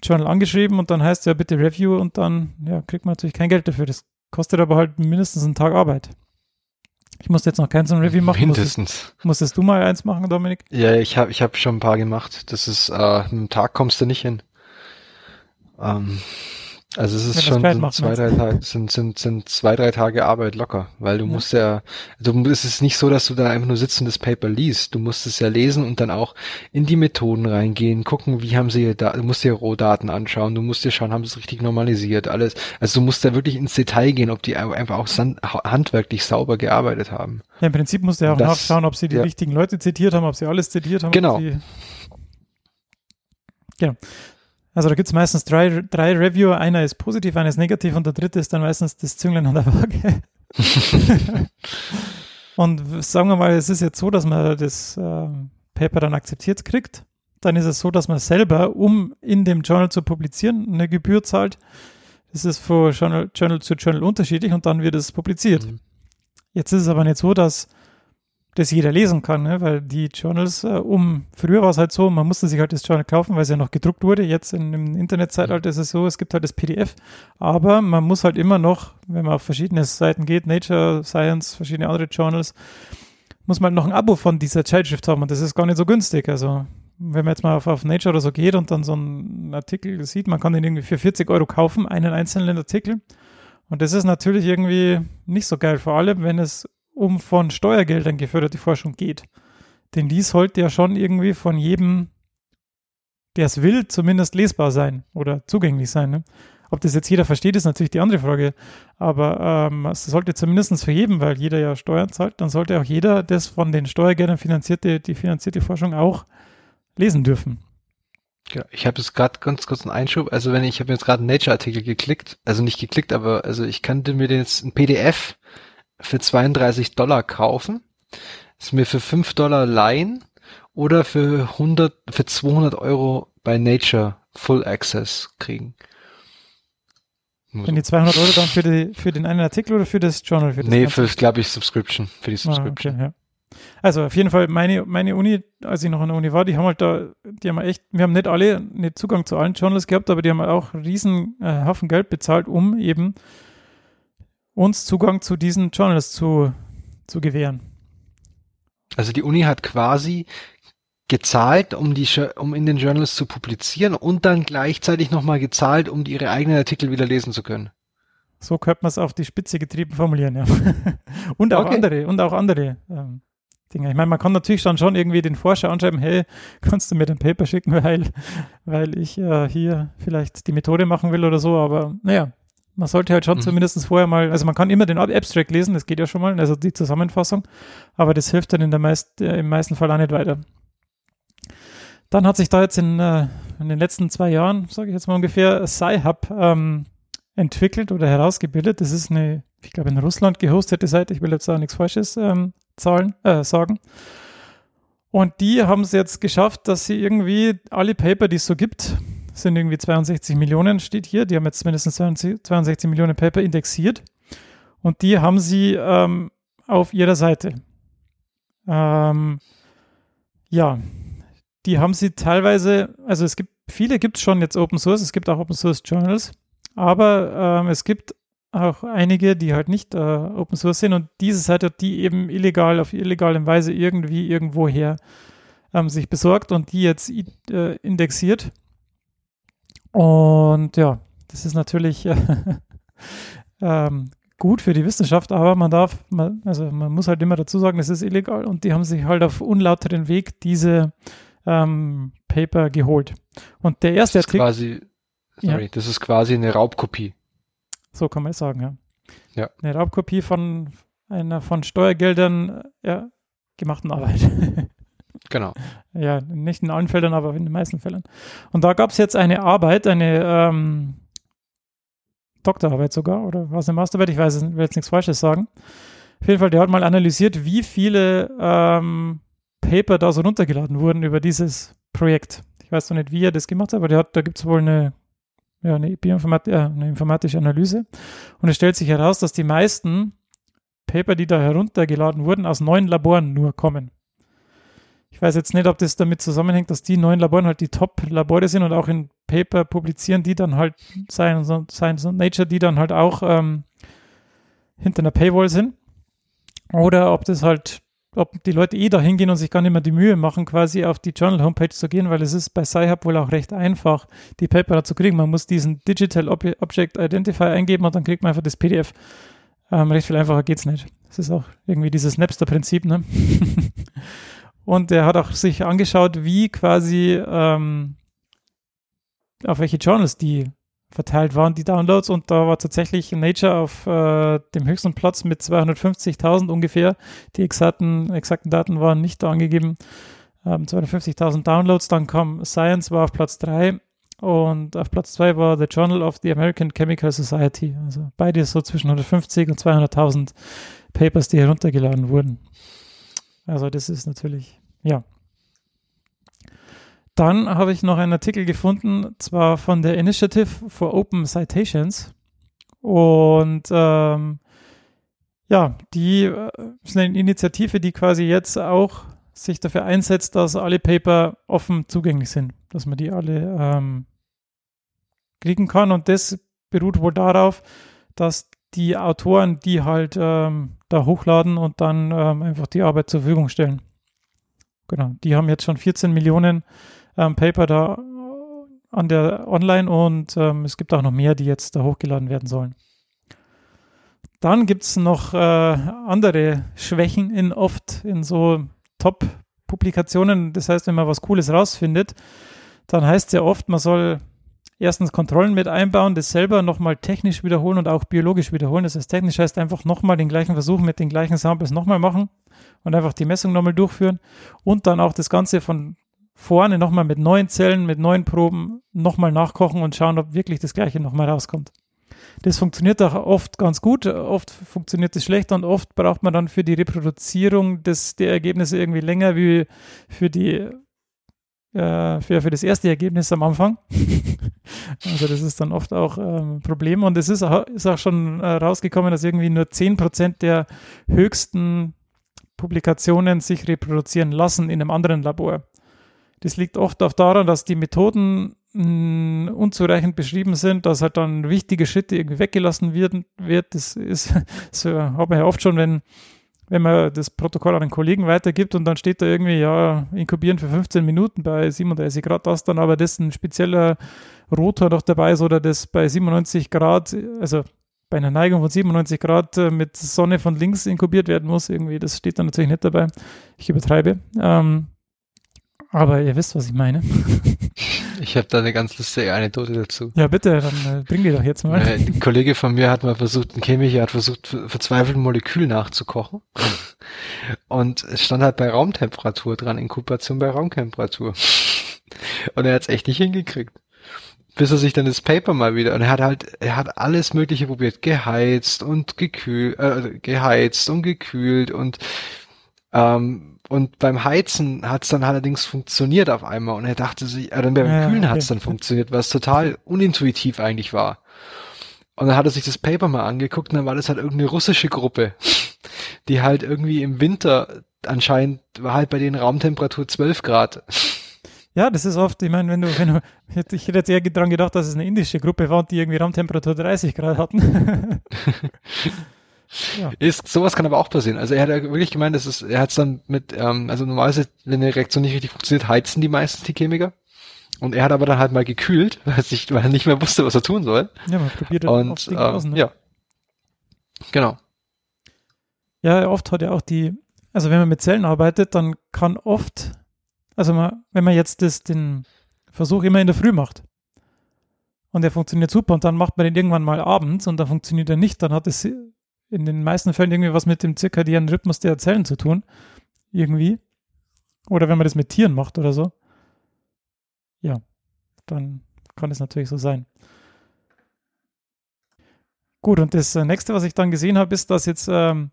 Journal angeschrieben und dann heißt ja bitte Review und dann ja, kriegt man natürlich kein Geld dafür. Das kostet aber halt mindestens einen Tag Arbeit. Ich musste jetzt noch kein so ein Review machen. Musstest, Mindestens. musstest du mal eins machen, Dominik? Ja, ich habe ich hab schon ein paar gemacht. Das ist, äh, einem Tag kommst du nicht hin. Ähm, also es ist schon sind zwei, drei Tage, sind, sind, sind zwei, drei Tage Arbeit locker, weil du musst ja, du es ist nicht so, dass du da einfach nur sitzt und das Paper liest. Du musst es ja lesen und dann auch in die Methoden reingehen, gucken, wie haben sie da, du musst dir Rohdaten anschauen, du musst dir schauen, haben sie es richtig normalisiert, alles. Also du musst da wirklich ins Detail gehen, ob die einfach auch handwerklich sauber gearbeitet haben. Ja, im Prinzip musst du ja auch Das- nachschauen, ob sie die ja. richtigen Leute zitiert haben, ob sie alles zitiert haben. Genau. Ob sie genau. Also da gibt es meistens drei, drei Reviewer, einer ist positiv, einer ist negativ und der dritte ist dann meistens das Zünglein an der Waage. <laughs> und sagen wir mal, es ist jetzt so, dass man das ähm, Paper dann akzeptiert kriegt. Dann ist es so, dass man selber, um in dem Journal zu publizieren, eine Gebühr zahlt. Das ist von Journal, Journal zu Journal unterschiedlich und dann wird es publiziert. Mhm. Jetzt ist es aber nicht so, dass das jeder lesen kann, ne? weil die Journals, äh, um, früher war es halt so, man musste sich halt das Journal kaufen, weil es ja noch gedruckt wurde. Jetzt in, im Internetzeitalter ist es so, es gibt halt das PDF, aber man muss halt immer noch, wenn man auf verschiedene Seiten geht, Nature, Science, verschiedene andere Journals, muss man halt noch ein Abo von dieser Zeitschrift haben und das ist gar nicht so günstig. Also wenn man jetzt mal auf, auf Nature oder so geht und dann so einen Artikel sieht, man kann den irgendwie für 40 Euro kaufen, einen einzelnen Artikel. Und das ist natürlich irgendwie nicht so geil, vor allem wenn es um von Steuergeldern geförderte Forschung geht. Denn die sollte ja schon irgendwie von jedem, der es will, zumindest lesbar sein oder zugänglich sein. Ne? Ob das jetzt jeder versteht, ist natürlich die andere Frage. Aber ähm, es sollte zumindest für jeden, weil jeder ja Steuern zahlt, dann sollte auch jeder das von den Steuergeldern finanzierte, die finanzierte Forschung auch lesen dürfen. Ja, ich habe jetzt gerade ganz kurz einen Einschub. Also wenn ich, habe jetzt gerade einen Nature-Artikel geklickt, also nicht geklickt, aber also ich könnte mir den jetzt ein PDF für 32 Dollar kaufen, es mir für 5 Dollar leihen oder für 100, für 200 Euro bei Nature Full Access kriegen. Wenn die so. 200 Euro dann für, die, für den einen Artikel oder für das Journal? Für das Nee, Ganze? für, glaube ich, Subscription, für die Ah, Subscription. okay, ja. Also auf jeden Fall, meine, meine Uni, als ich noch an der Uni war, die haben halt da, die haben echt, wir haben nicht alle nicht Zugang zu allen Journals gehabt, aber die haben auch riesen äh, Haufen Geld bezahlt, um eben uns Zugang zu diesen Journals zu, zu gewähren. Also die Uni hat quasi gezahlt, um die um in den Journals zu publizieren und dann gleichzeitig nochmal gezahlt, um ihre eigenen Artikel wieder lesen zu können. So könnte man es auf die Spitze getrieben formulieren, ja. <laughs> und auch Okay. andere, und auch andere ähm, Dinge. Ich meine, man kann natürlich dann schon irgendwie den Forscher anschreiben, hey, <laughs> kannst du mir den Paper schicken, weil, weil ich äh, hier vielleicht die Methode machen will oder so, aber naja, man sollte halt schon Mhm. zumindest vorher mal, also man kann immer den Ab- Abstract lesen, das geht ja schon mal, also die Zusammenfassung, aber das hilft dann in der meist, äh, im meisten Fall auch nicht weiter. Dann hat sich da jetzt in, äh, in den letzten zwei Jahren, sage ich jetzt mal ungefähr, Sci-Hub ähm, entwickelt oder herausgebildet. Das ist eine, ich glaube, in Russland gehostete Seite. Ich will jetzt auch nichts Falsches ähm, zahlen, äh, sagen. Und die haben es jetzt geschafft, dass sie irgendwie alle Paper, die es so gibt, sind irgendwie 62 Millionen, steht hier. Die haben jetzt mindestens 62 62 Millionen Paper indexiert. Und die haben sie ähm, auf ihrer Seite. Ähm, ja, die haben sie teilweise, also es gibt, viele gibt es schon jetzt Open Source, es gibt auch Open Source Journals, aber ähm, es gibt auch einige, die halt nicht äh, Open Source sind und diese Seite hat die eben illegal, auf illegale Weise irgendwie irgendwoher ähm, sich besorgt und die jetzt äh, indexiert. Und ja, das ist natürlich äh, <laughs> ähm, gut für die Wissenschaft, aber man darf, man, also man muss halt immer dazu sagen, es ist illegal und die haben sich halt auf unlauteren Weg diese ähm, Paper geholt. Und der erste Das ist Artikel, quasi, sorry, das ist quasi eine Raubkopie. so kann man es sagen, ja. Ja. Eine Raubkopie von einer von Steuergeldern äh, ja, gemachten Arbeit. <laughs> Genau. ja, nicht in allen Fällen, aber in den meisten Fällen. Und da gab es jetzt eine Arbeit, eine ähm, Doktorarbeit sogar, oder war es eine Masterarbeit? Ich weiß nicht, will jetzt nichts Falsches sagen. Auf jeden Fall, der hat mal analysiert, wie viele ähm, Paper da so runtergeladen wurden über dieses Projekt. Ich weiß noch nicht, wie er das gemacht hat, aber hat, da gibt es wohl eine, ja, eine, Bioinformat äh, eine informatische Analyse. Und es stellt sich heraus, dass die meisten Paper, die da heruntergeladen wurden, aus neun Laboren nur kommen. Ich weiß jetzt nicht, ob das damit zusammenhängt, dass die neuen Laboren halt die Top-Labore sind und auch in Paper publizieren, die dann halt Science und, Nature, die dann halt auch ähm, hinter einer Paywall sind. Oder ob das halt, ob die Leute eh da hingehen und sich gar nicht mehr die Mühe machen, quasi auf die Journal-Homepage zu gehen, weil es ist bei Sci-Hub wohl auch recht einfach, die Paper zu kriegen. Man muss diesen Digital Ob Object Identifier eingeben und dann kriegt man einfach das PDF. Ähm, recht viel einfacher geht's nicht. Das ist auch irgendwie dieses Napster-Prinzip, ne? <laughs> und er hat auch sich angeschaut, wie quasi ähm, auf welche Journals die verteilt waren, die Downloads. Und da war tatsächlich Nature auf äh, dem höchsten Platz mit 250.000 ungefähr. Die exakten, exakten Daten waren nicht angegeben. Ähm, 250.000 Downloads. Dann kam Science, war auf Platz 3. Und auf Platz 2 war The Journal of the American Chemical Society. Also beides so zwischen 150 und 200.000 Papers, die heruntergeladen wurden. Also das ist natürlich, ja, dann habe ich noch einen Artikel gefunden, zwar von der Initiative for Open Citations. Und ähm, ja, die äh, ist eine Initiative, die quasi jetzt auch sich dafür einsetzt, dass alle Paper offen zugänglich sind, dass man die alle ähm, kriegen kann. Und das beruht wohl darauf, dass die Autoren die halt ähm, da hochladen und dann ähm, einfach die Arbeit zur Verfügung stellen. Genau, die haben jetzt schon 14 Millionen ähm, Paper da an der online und ähm, es gibt auch noch mehr, die jetzt da hochgeladen werden sollen. Dann gibt es noch äh, andere Schwächen in oft in so Top-Publikationen. Das heißt, wenn man was Cooles rausfindet, dann heißt es ja oft, man soll erstens Kontrollen mit einbauen, das selber nochmal technisch wiederholen und auch biologisch wiederholen. Das heißt, technisch heißt einfach nochmal den gleichen Versuch mit den gleichen Samples nochmal machen und einfach die Messung nochmal durchführen und dann auch das Ganze von vorne nochmal mit neuen Zellen, mit neuen Proben nochmal nachkochen und schauen, ob wirklich das Gleiche nochmal rauskommt. Das funktioniert auch oft ganz gut, oft funktioniert es schlecht und oft braucht man dann für die Reproduzierung des, der Ergebnisse irgendwie länger wie für die äh, für, für das erste Ergebnis am Anfang. <laughs> also das ist dann oft auch ein ähm, Problem und es ist, ist auch schon äh, rausgekommen, dass irgendwie nur 10% der höchsten Publikationen sich reproduzieren lassen in einem anderen Labor. Das liegt oft auch daran, dass die Methoden mh, hm, unzureichend beschrieben sind, dass halt dann wichtige Schritte irgendwie weggelassen werden, wird. Das ist, <laughs> so hat man ja oft schon, wenn, wenn man das Protokoll an einen Kollegen weitergibt und dann steht da irgendwie, ja, inkubieren für 15 Minuten bei 37 Grad, dass dann aber das ein spezieller Rotor noch dabei ist oder das bei 97 Grad, also bei einer Neigung von 97 Grad äh, mit Sonne von links inkubiert werden muss, irgendwie, das steht dann natürlich nicht dabei. Ich übertreibe. Ähm, aber ihr wisst, was ich meine. <laughs> Ich habe da eine ganz lustige Anekdote dazu. Ja, bitte, dann äh, bring die doch jetzt mal. Äh, ein Kollege von mir hat mal versucht, ein Chemiker hat versucht, verzweifelt ein Molekül nachzukochen. Und es stand halt bei Raumtemperatur dran, Inkubation bei Raumtemperatur. Und er hat es echt nicht hingekriegt. Bis er sich dann das Paper mal wieder, und er hat halt, er hat alles Mögliche probiert, geheizt und gekühlt, äh, geheizt und gekühlt und ähm, und beim Heizen hat es dann allerdings funktioniert auf einmal und er dachte sich, äh, dann beim ja, Kühlen okay. hat es dann funktioniert, was total unintuitiv eigentlich war. Und dann hat er sich das Paper mal angeguckt und dann war das halt irgendeine russische Gruppe, <laughs> die halt irgendwie im Winter anscheinend war halt bei denen Raumtemperatur 12 Grad. Ja, das ist oft, ich meine, wenn du, wenn du, <laughs> ich hätte jetzt eher daran gedacht, dass es eine indische Gruppe war, die irgendwie Raumtemperatur 30 Grad hatten. <laughs> Ja. Ist, sowas kann aber auch passieren. Also er hat ja wirklich gemeint, dass es, er hat es dann mit, ähm, also normalerweise, wenn eine Reaktion nicht richtig funktioniert, heizen die meistens die Chemiker. Und er hat aber dann halt mal gekühlt, <laughs> weil, sich, weil er nicht mehr wusste, was er tun soll. Ja, man probiert Und ähm, aus, ne? ja. Genau. Ja, oft hat er auch die, also wenn man mit Zellen arbeitet, dann kann oft, also man, wenn man jetzt das, den Versuch immer in der Früh macht und der funktioniert super und dann macht man den irgendwann mal abends und dann funktioniert er nicht, dann hat es in den meisten Fällen irgendwie was mit dem zirkadianen Rhythmus der Zellen zu tun. Irgendwie. Oder wenn man das mit Tieren macht oder so. Ja, dann kann es natürlich so sein. Gut, und das äh, nächste, was ich dann gesehen habe, ist, dass jetzt ähm,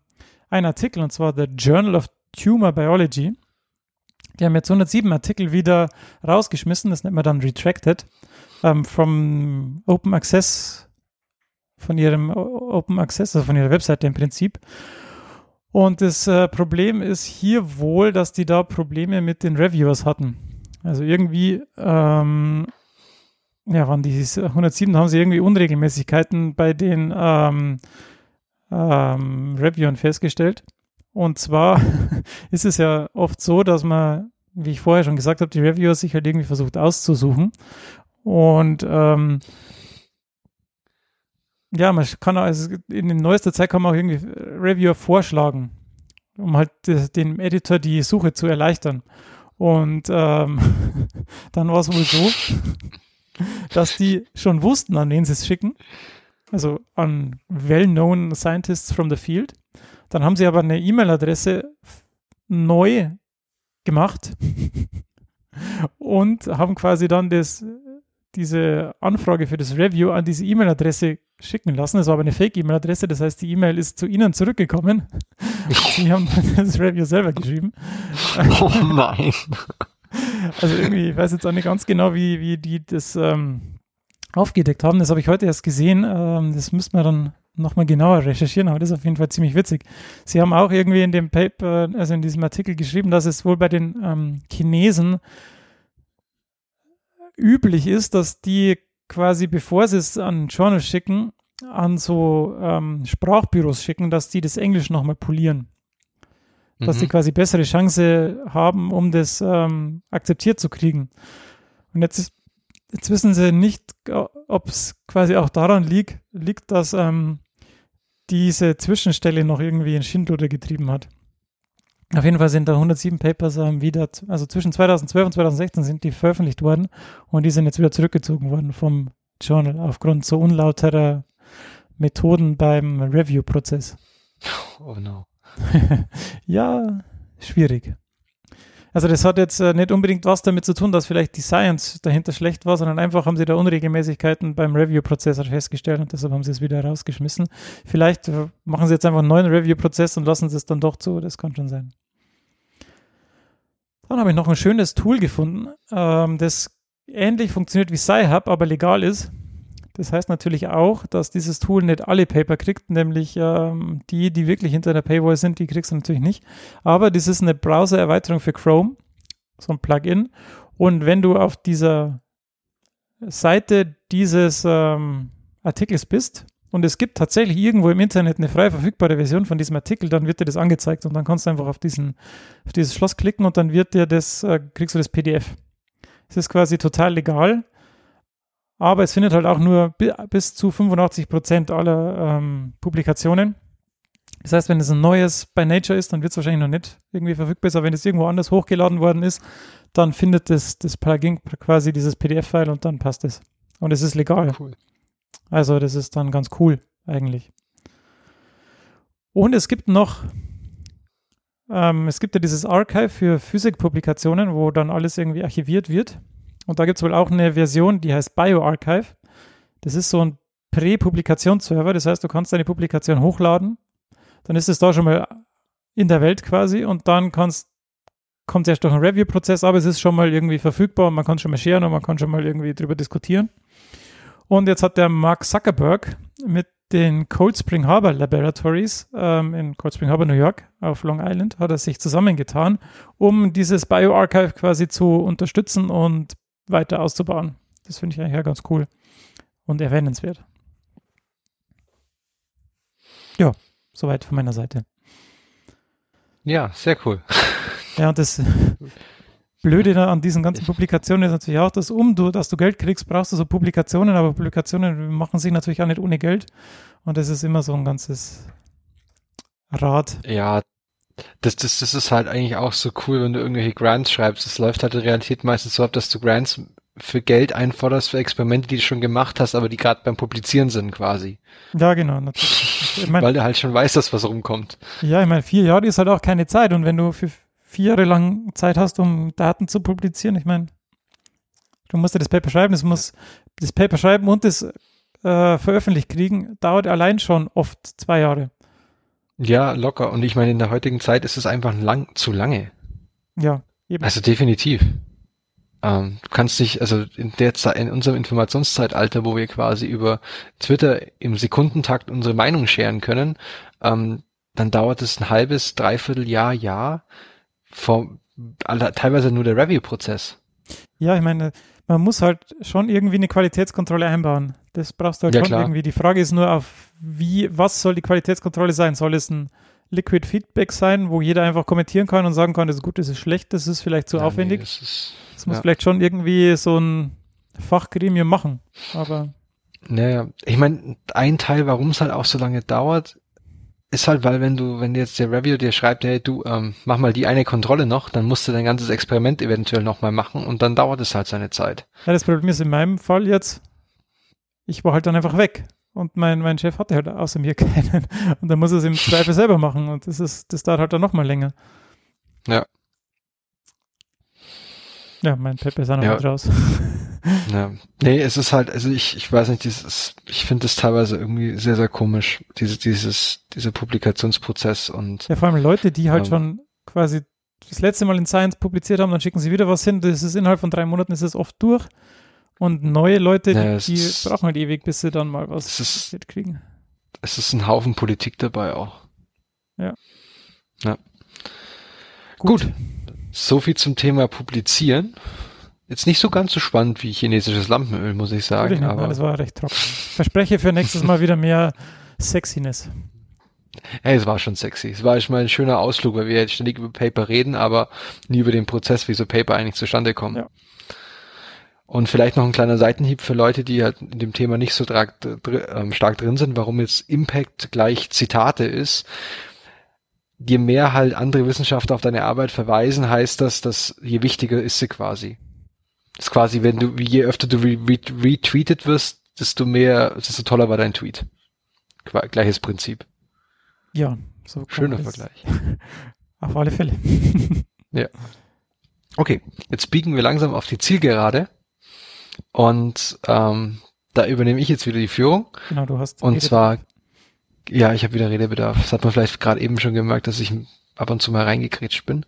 ein Artikel, und zwar The Journal of Tumor Biology, die haben jetzt 107 Artikel wieder rausgeschmissen, das nennt man dann retracted, ähm, from Open Access von ihrem Open Access, also von ihrer Webseite im Prinzip. Und das äh, Problem ist hier wohl, dass die da Probleme mit den Reviewers hatten. Also irgendwie ähm, ja, waren die 107, da haben sie irgendwie Unregelmäßigkeiten bei den ähm, ähm, Reviewern festgestellt. Und zwar <laughs> ist es ja oft so, dass man, wie ich vorher schon gesagt habe, die Reviewer sich halt irgendwie versucht auszusuchen. Und ähm, ja, man kann also in neuester Zeit kann man auch irgendwie Reviewer vorschlagen, um halt dem Editor die Suche zu erleichtern. Und ähm, <laughs> dann war es wohl so, <laughs> dass die schon wussten, an wen sie es schicken. Also an well-known scientists from the field. Dann haben sie aber eine E-Mail-Adresse neu gemacht <laughs> und haben quasi dann das, diese Anfrage für das Review an diese E-Mail-Adresse schicken lassen. Das war aber eine Fake-E-Mail-Adresse, das heißt, die E-Mail ist zu ihnen zurückgekommen. <laughs> Sie haben das Review selber geschrieben. Oh nein. Also irgendwie, ich weiß jetzt auch nicht ganz genau, wie, wie die das ähm, aufgedeckt haben. Das habe ich heute erst gesehen. Ähm, das müsste man dann nochmal genauer recherchieren, aber das ist auf jeden Fall ziemlich witzig. Sie haben auch irgendwie in dem Paper, also in diesem Artikel geschrieben, dass es wohl bei den ähm, Chinesen üblich ist, dass die quasi, bevor sie es an Journal schicken, an so ähm, Sprachbüros schicken, dass die das Englisch nochmal polieren. Dass mhm. die quasi bessere Chance haben, um das ähm, akzeptiert zu kriegen. Und jetzt, jetzt wissen sie nicht, ob es quasi auch daran liegt, liegt dass ähm, diese Zwischenstelle noch irgendwie in Schindluder getrieben hat. Auf jeden Fall sind da 107 Papers ähm, wieder, also zwischen 2012 und 2016 sind die veröffentlicht worden und die sind jetzt wieder zurückgezogen worden vom Journal aufgrund so unlauterer Methoden beim Review-Prozess. Oh no. <laughs> ja, schwierig. Also das hat jetzt äh, nicht unbedingt was damit zu tun, dass vielleicht die Science dahinter schlecht war, sondern einfach haben sie da Unregelmäßigkeiten beim Review-Prozess festgestellt und deshalb haben sie es wieder rausgeschmissen. Vielleicht äh, machen sie jetzt einfach einen neuen Review-Prozess und lassen sie es dann doch zu, das kann schon sein. Dann habe ich noch ein schönes Tool gefunden, ähm, das ähnlich funktioniert wie Sci-Hub, aber legal ist. Das heißt natürlich auch, dass dieses Tool nicht alle Paper kriegt, nämlich ähm, die, die wirklich hinter der Paywall sind, die kriegst du natürlich nicht. Aber das ist eine Browser-Erweiterung für Chrome, so ein Plugin. Und wenn du auf dieser Seite dieses ähm, Artikels bist und es gibt tatsächlich irgendwo im Internet eine frei verfügbare Version von diesem Artikel, dann wird dir das angezeigt und dann kannst du einfach auf, diesen, auf dieses Schloss klicken und dann wird dir das, äh, kriegst du das PDF. Es ist quasi total legal aber es findet halt auch nur bis zu 85 Prozent aller ähm, Publikationen. Das heißt, wenn es ein neues bei Nature ist, dann wird es wahrscheinlich noch nicht irgendwie verfügbar. Aber wenn es irgendwo anders hochgeladen worden ist, dann findet das, das Plugin quasi dieses PDF-File und dann passt es. Und es ist legal. Cool. Also das ist dann ganz cool eigentlich. Und es gibt noch, ähm, es gibt ja dieses Archive für Physikpublikationen, wo dann alles irgendwie archiviert wird. Und da gibt es wohl auch eine Version, die heißt BioArchive. Das ist so ein Prä-Publikationsserver. Das heißt, du kannst deine Publikation hochladen. Dann ist es da schon mal in der Welt quasi und dann kannst, kommt erst durch einen Review-Prozess, aber es ist schon mal irgendwie verfügbar und man kann schon mal sharen und man kann schon mal irgendwie drüber diskutieren. Und jetzt hat der Mark Zuckerberg mit den Cold Spring Harbor Laboratories ähm, in Cold Spring Harbor, New York, auf Long Island, hat er sich zusammengetan, um dieses BioArchive quasi zu unterstützen und weiter auszubauen. Das finde ich eigentlich ja ganz cool und erwähnenswert. Ja, soweit von meiner Seite. Ja, sehr cool. Ja, und das Blöde an diesen ganzen Publikationen ist natürlich auch, dass um du, dass du Geld kriegst, brauchst du so Publikationen, aber Publikationen machen sich natürlich auch nicht ohne Geld. Und das ist immer so ein ganzes Rad. Ja, das, das, das ist halt eigentlich auch so cool, wenn du irgendwelche Grants schreibst. Es läuft halt in Realität meistens so ab, dass du Grants für Geld einforderst für Experimente, die du schon gemacht hast, aber die gerade beim Publizieren sind quasi. Ja, genau. Ich <laughs> mein, Weil du halt schon weißt, dass was rumkommt. Ja, ich meine, vier Jahre ist halt auch keine Zeit und wenn du für vier Jahre lang Zeit hast, um Daten zu publizieren, ich meine, du musst ja das Paper schreiben, das muss das Paper schreiben und das äh, veröffentlicht kriegen, dauert allein schon oft zwei Jahre. Ja, locker. Und ich meine, in der heutigen Zeit ist es einfach lang, zu lange. Ja, eben. Also definitiv. Ähm, du kannst dich, also in der Zeit, in unserem Informationszeitalter, wo wir quasi über Twitter im Sekundentakt unsere Meinung scheren können, ähm, dann dauert es ein halbes, dreiviertel Jahr, Jahr, vor, teilweise nur der Review-Prozess. Ja, ich meine, man muss halt schon irgendwie eine Qualitätskontrolle einbauen. Das brauchst du halt Ja, schon klar. irgendwie. Die Frage ist nur, auf wie, was soll die Qualitätskontrolle sein? Soll es ein Liquid Feedback sein, wo jeder einfach kommentieren kann und sagen kann, das ist gut, das ist schlecht, das ist vielleicht zu Ja, aufwendig? Nee, das ist, das muss ja. vielleicht schon irgendwie so ein Fachgremium machen. Aber naja, ich meine, ein Teil, warum es halt auch so lange dauert, ist halt, weil wenn du, wenn jetzt der Reviewer dir schreibt, hey, du, ähm, mach mal die eine Kontrolle noch, dann musst du dein ganzes Experiment eventuell nochmal machen und dann dauert es halt seine Zeit. ja, das Problem ist in meinem Fall jetzt, ich war halt dann einfach weg. Und mein, mein Chef hatte halt außer mir <laughs> keinen. Und dann muss er es im Zweifel selber machen. Und das ist, das dauert halt dann nochmal länger. Ja. Ja, mein Pepe ist auch noch Ja. raus. <laughs> Ja. Nee, es ist halt, also ich, ich weiß nicht, dieses, ich finde es teilweise irgendwie sehr, sehr komisch, diese, dieses, dieser Publikationsprozess und Ja, vor allem Leute, die halt Ähm. schon quasi das letzte Mal in Science publiziert haben, dann schicken sie wieder was hin. Das ist innerhalb von drei Monaten ist es oft durch. Und neue Leute, Ja, die, ist- brauchen halt ewig, bis sie dann mal was Es ist- kriegen. es ist ein Haufen Politik dabei auch. Gut. So viel zum Thema Publizieren. Jetzt nicht so ganz so spannend wie chinesisches Lampenöl, muss ich sagen, nicht, aber das war recht trocken. Verspreche für nächstes Mal wieder mehr Sexiness. hey, es war schon sexy. Es war schon mal ein schöner Ausflug, weil wir jetzt ständig über Paper reden, aber nie über den Prozess, wie so Paper eigentlich zustande kommen. Ja. Und vielleicht noch ein kleiner Seitenhieb für Leute, die halt in dem Thema nicht so dra- dr ähm, stark drin sind, warum jetzt Impact gleich Zitate ist. Je mehr halt andere Wissenschaftler auf deine Arbeit verweisen, heißt das, dass je wichtiger ist sie quasi. Das ist quasi, wenn du, je öfter du re re retweetet wirst, desto mehr, desto toller war dein Tweet. Gleiches Prinzip. Ja, so Schöner Vergleich. <laughs> Auf alle Fälle. <laughs> Okay, jetzt biegen wir langsam auf die Zielgerade und ähm, da übernehme ich jetzt wieder die Führung. genau, du hast. Und Redebedarf. zwar, ja, ich habe wieder Redebedarf. Das hat man vielleicht gerade eben schon gemerkt, dass ich ab und zu mal reingekrätscht bin.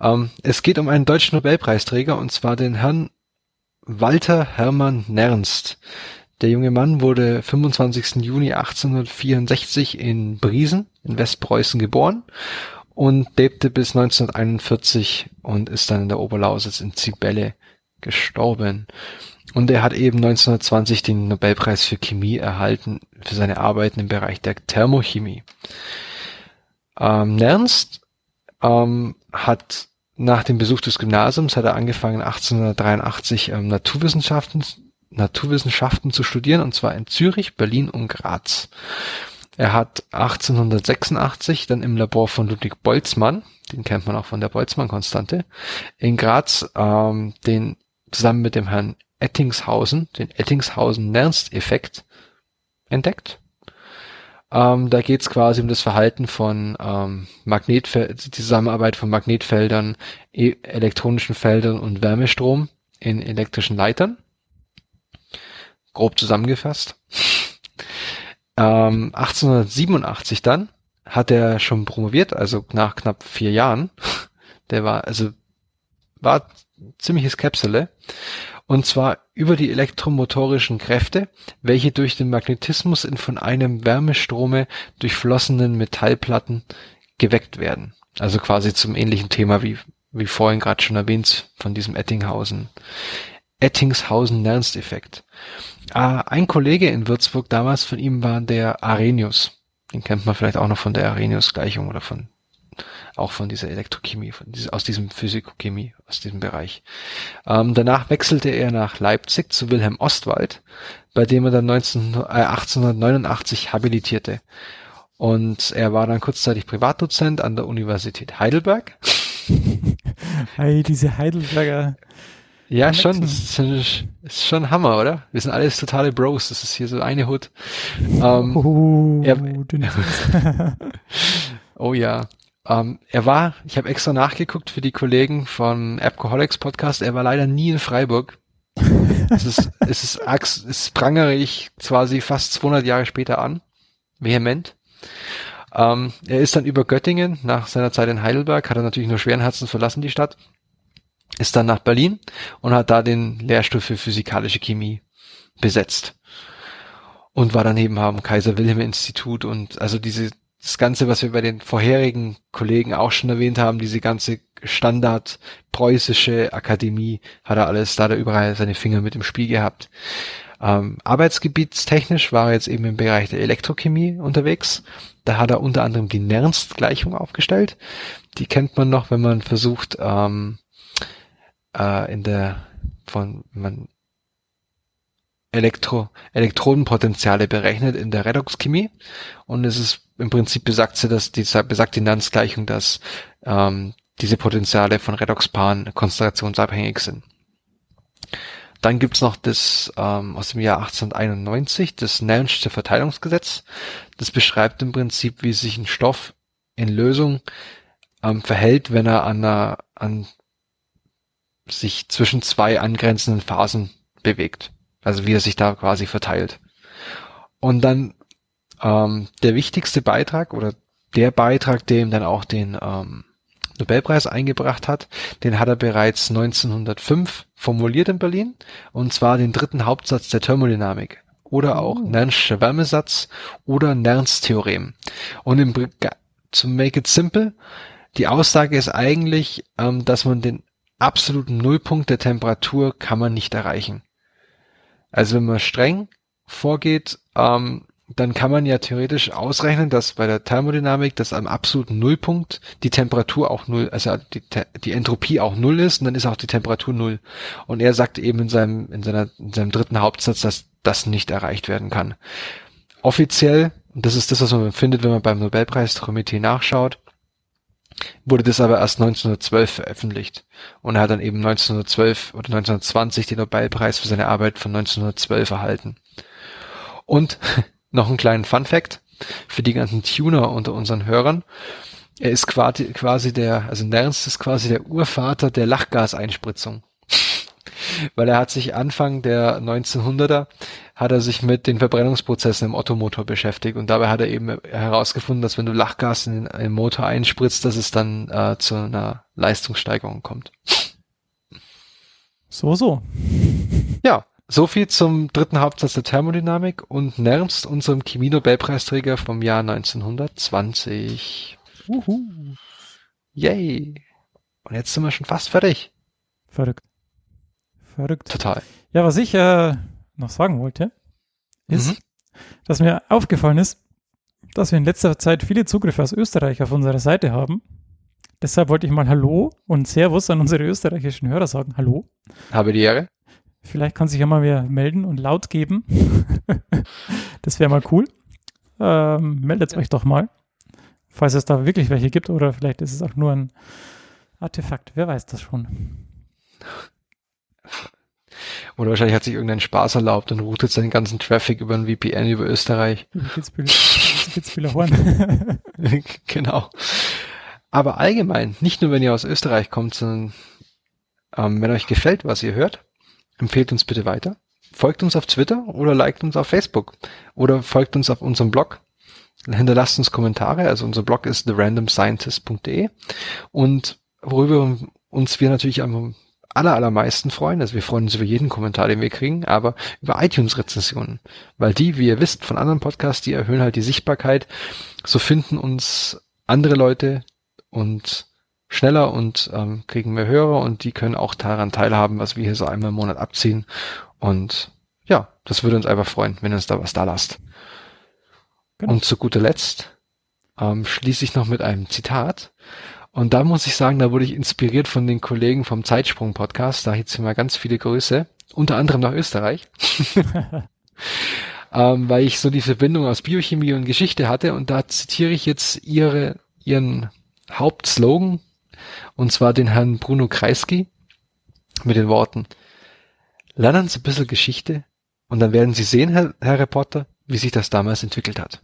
Ähm, es geht um einen deutschen Nobelpreisträger und zwar den Herrn Walter Hermann Nernst. Der junge Mann wurde 25. Juni 1864 in Briesen in Westpreußen geboren und lebte bis 1941 und ist dann in der Oberlausitz in Zibelle gestorben. Und er hat eben 1920 den Nobelpreis für Chemie erhalten für seine Arbeiten im Bereich der Thermochemie. Ähm, Nernst ähm, hat nach dem Besuch des Gymnasiums hat er angefangen 1883 ähm, Naturwissenschaften Naturwissenschaften zu studieren und zwar in Zürich, Berlin und Graz. Er hat 1886 dann im Labor von Ludwig Boltzmann, den kennt man auch von der Boltzmann-Konstante, in Graz ähm, den zusammen mit dem Herrn Ettingshausen, den Ettingshausen-Nernst-Effekt entdeckt. Ähm, da geht es quasi um das Verhalten von ähm, Magnetfeldern, die Zusammenarbeit von Magnetfeldern, e elektronischen Feldern und Wärmestrom in elektrischen Leitern. Grob zusammengefasst. <laughs> Ähm, 1887 dann hat er schon promoviert, also nach knapp vier Jahren. <laughs> Der war, also war ziemliches Käpsele. Und zwar über die elektromotorischen Kräfte, welche durch den Magnetismus in von einem Wärmestrome durchflossenen Metallplatten geweckt werden. Also quasi zum ähnlichen Thema wie, wie vorhin gerade schon erwähnt von diesem Ettinghausen. Ettingshausen-Nernst-Effekt. Ah, ein Kollege in Würzburg damals von ihm war der Arrhenius. Den kennt man vielleicht auch noch von der Arrhenius-Gleichung oder von auch von dieser Elektrochemie, von diese, aus diesem Physikochemie, aus diesem Bereich. Ähm, danach wechselte er nach Leipzig zu Wilhelm Ostwald, bei dem er dann 19, äh, 1889 habilitierte. Und er war dann kurzzeitig Privatdozent an der Universität Heidelberg. <laughs> Hey, diese Heidelberger. Ja, schon, das ist, schon- ist schon Hammer, oder? Wir sind alles totale Bros, das ist hier so eine Hut. Ähm, Oh, dünnes <laughs> Oh ja. Ähm, er war, ich habe extra nachgeguckt für die Kollegen von Appcoholics Podcast, er war leider nie in Freiburg. es ist, <laughs> es ist, es prangere ich quasi fast 200 Jahre später an. Vehement. Ähm, er ist dann über Göttingen, nach seiner Zeit in Heidelberg, hat er natürlich nur schweren Herzens verlassen, die Stadt, ist dann nach Berlin und hat da den Lehrstuhl für physikalische Chemie besetzt. Und war daneben am Kaiser Wilhelm Institut und also diese das Ganze, was wir bei den vorherigen Kollegen auch schon erwähnt haben, diese ganze Standard preußische Akademie, hat er alles, da hat er überall seine Finger mit im Spiel gehabt. Ähm, arbeitsgebietstechnisch war er jetzt eben im Bereich der Elektrochemie unterwegs. Da hat er unter anderem die Nernst-Gleichung aufgestellt. Die kennt man noch, wenn man versucht, ähm, äh, in der von man Elektro, Elektrodenpotenziale berechnet in der Redoxchemie. Und es ist im Prinzip besagt sie, dass die besagt die Nernst-Gleichung, dass ähm, diese Potenziale von Redoxpaaren konzentrationsabhängig sind. Dann gibt's noch das ähm, aus dem Jahr 1891, das Nernst'sche Verteilungsgesetz. Das beschreibt im Prinzip, wie sich ein Stoff in Lösung ähm, verhält, wenn er an, einer, an sich zwischen zwei angrenzenden Phasen bewegt. Also wie er sich da quasi verteilt. Und dann ähm, der wichtigste Beitrag oder der Beitrag, der ihm dann auch den ähm, Nobelpreis eingebracht hat, den hat er bereits 1905 formuliert in Berlin, und zwar den dritten Hauptsatz der Thermodynamik oder auch oh. Nernst'scher Wärmesatz oder Nernst Theorem. Und im, to make it simple, die Aussage ist eigentlich, ähm, dass man den absoluten Nullpunkt der Temperatur kann man nicht erreichen. Also wenn man streng vorgeht, ähm, dann kann man ja theoretisch ausrechnen, dass bei der Thermodynamik, dass am absoluten Nullpunkt die Temperatur auch null, also die, die Entropie auch null ist und dann ist auch die Temperatur null. Und er sagt eben in seinem, in seiner, in seinem dritten Hauptsatz, dass das nicht erreicht werden kann. Offiziell, und das ist das, was man findet, wenn man beim Nobelpreiskomitee nachschaut, wurde das aber erst 1912 veröffentlicht. Und er hat dann eben 1912 oder 1920 den Nobelpreis für seine Arbeit von 1912 erhalten. Und <laughs> noch einen kleinen Fun Fact für die ganzen Tuner unter unseren Hörern. Er ist quasi, quasi der, also Nernst ist quasi der Urvater der Lachgaseinspritzung. <laughs> Weil er hat sich Anfang der 1900er hat er sich mit den Verbrennungsprozessen im Ottomotor beschäftigt und dabei hat er eben herausgefunden, dass wenn du Lachgas in einen Motor einspritzt, dass es dann äh, zu einer Leistungssteigerung kommt. So, so. Ja, so viel zum dritten Hauptsatz der Thermodynamik und Nernst, unserem Chemie-Nobelpreisträger vom Jahr 1920. Uhu. Yay. Und jetzt sind wir schon fast fertig. Verrückt. Verrückt. Total. Ja, was ich äh, noch sagen wollte, ist, mhm. dass mir aufgefallen ist, dass wir in letzter Zeit viele Zugriffe aus Österreich auf unserer Seite haben. Deshalb wollte ich mal Hallo und Servus an unsere österreichischen Hörer sagen. Hallo. Habe die Ehre. Vielleicht kann sich ja mal wer melden und laut geben. <laughs> das wäre mal cool. Ähm, meldet euch doch mal, falls es da wirklich welche gibt oder vielleicht ist es auch nur ein Artefakt. Wer weiß das schon. <laughs> Oder wahrscheinlich hat sich irgendein Spaß erlaubt und routet seinen ganzen Traffic über ein VPN über Österreich. Horn. <laughs> genau. Aber allgemein, nicht nur wenn ihr aus Österreich kommt, sondern ähm, wenn euch gefällt, was ihr hört, empfehlt uns bitte weiter. Folgt uns auf Twitter oder liked uns auf Facebook oder folgt uns auf unserem Blog. Hinterlasst uns Kommentare. Also unser Blog ist therandomscientist.de und worüber uns wir natürlich am aller, allermeisten freuen. Also wir freuen uns über jeden Kommentar, den wir kriegen, aber über iTunes-Rezensionen. Weil die, wie ihr wisst, von anderen Podcasts, die erhöhen halt die Sichtbarkeit. So finden uns andere Leute und schneller und ähm, kriegen mehr Hörer und die können auch daran teilhaben, was wir hier so einmal im Monat abziehen. Und ja, das würde uns einfach freuen, wenn ihr uns da was da lasst. Genau. Und zu guter Letzt ähm, schließe ich noch mit einem Zitat. Und da muss ich sagen, da wurde ich inspiriert von den Kollegen vom Zeitsprung-Podcast. Da jetzt mal ganz viele Grüße, unter anderem nach Österreich. <laughs> ähm, weil ich so die Verbindung aus Biochemie und Geschichte hatte. Und da zitiere ich jetzt ihre, ihren Hauptslogan, und zwar den Herrn Bruno Kreisky mit den Worten, lernen Sie ein bisschen Geschichte und dann werden Sie sehen, Herr, Herr Reporter, wie sich das damals entwickelt hat.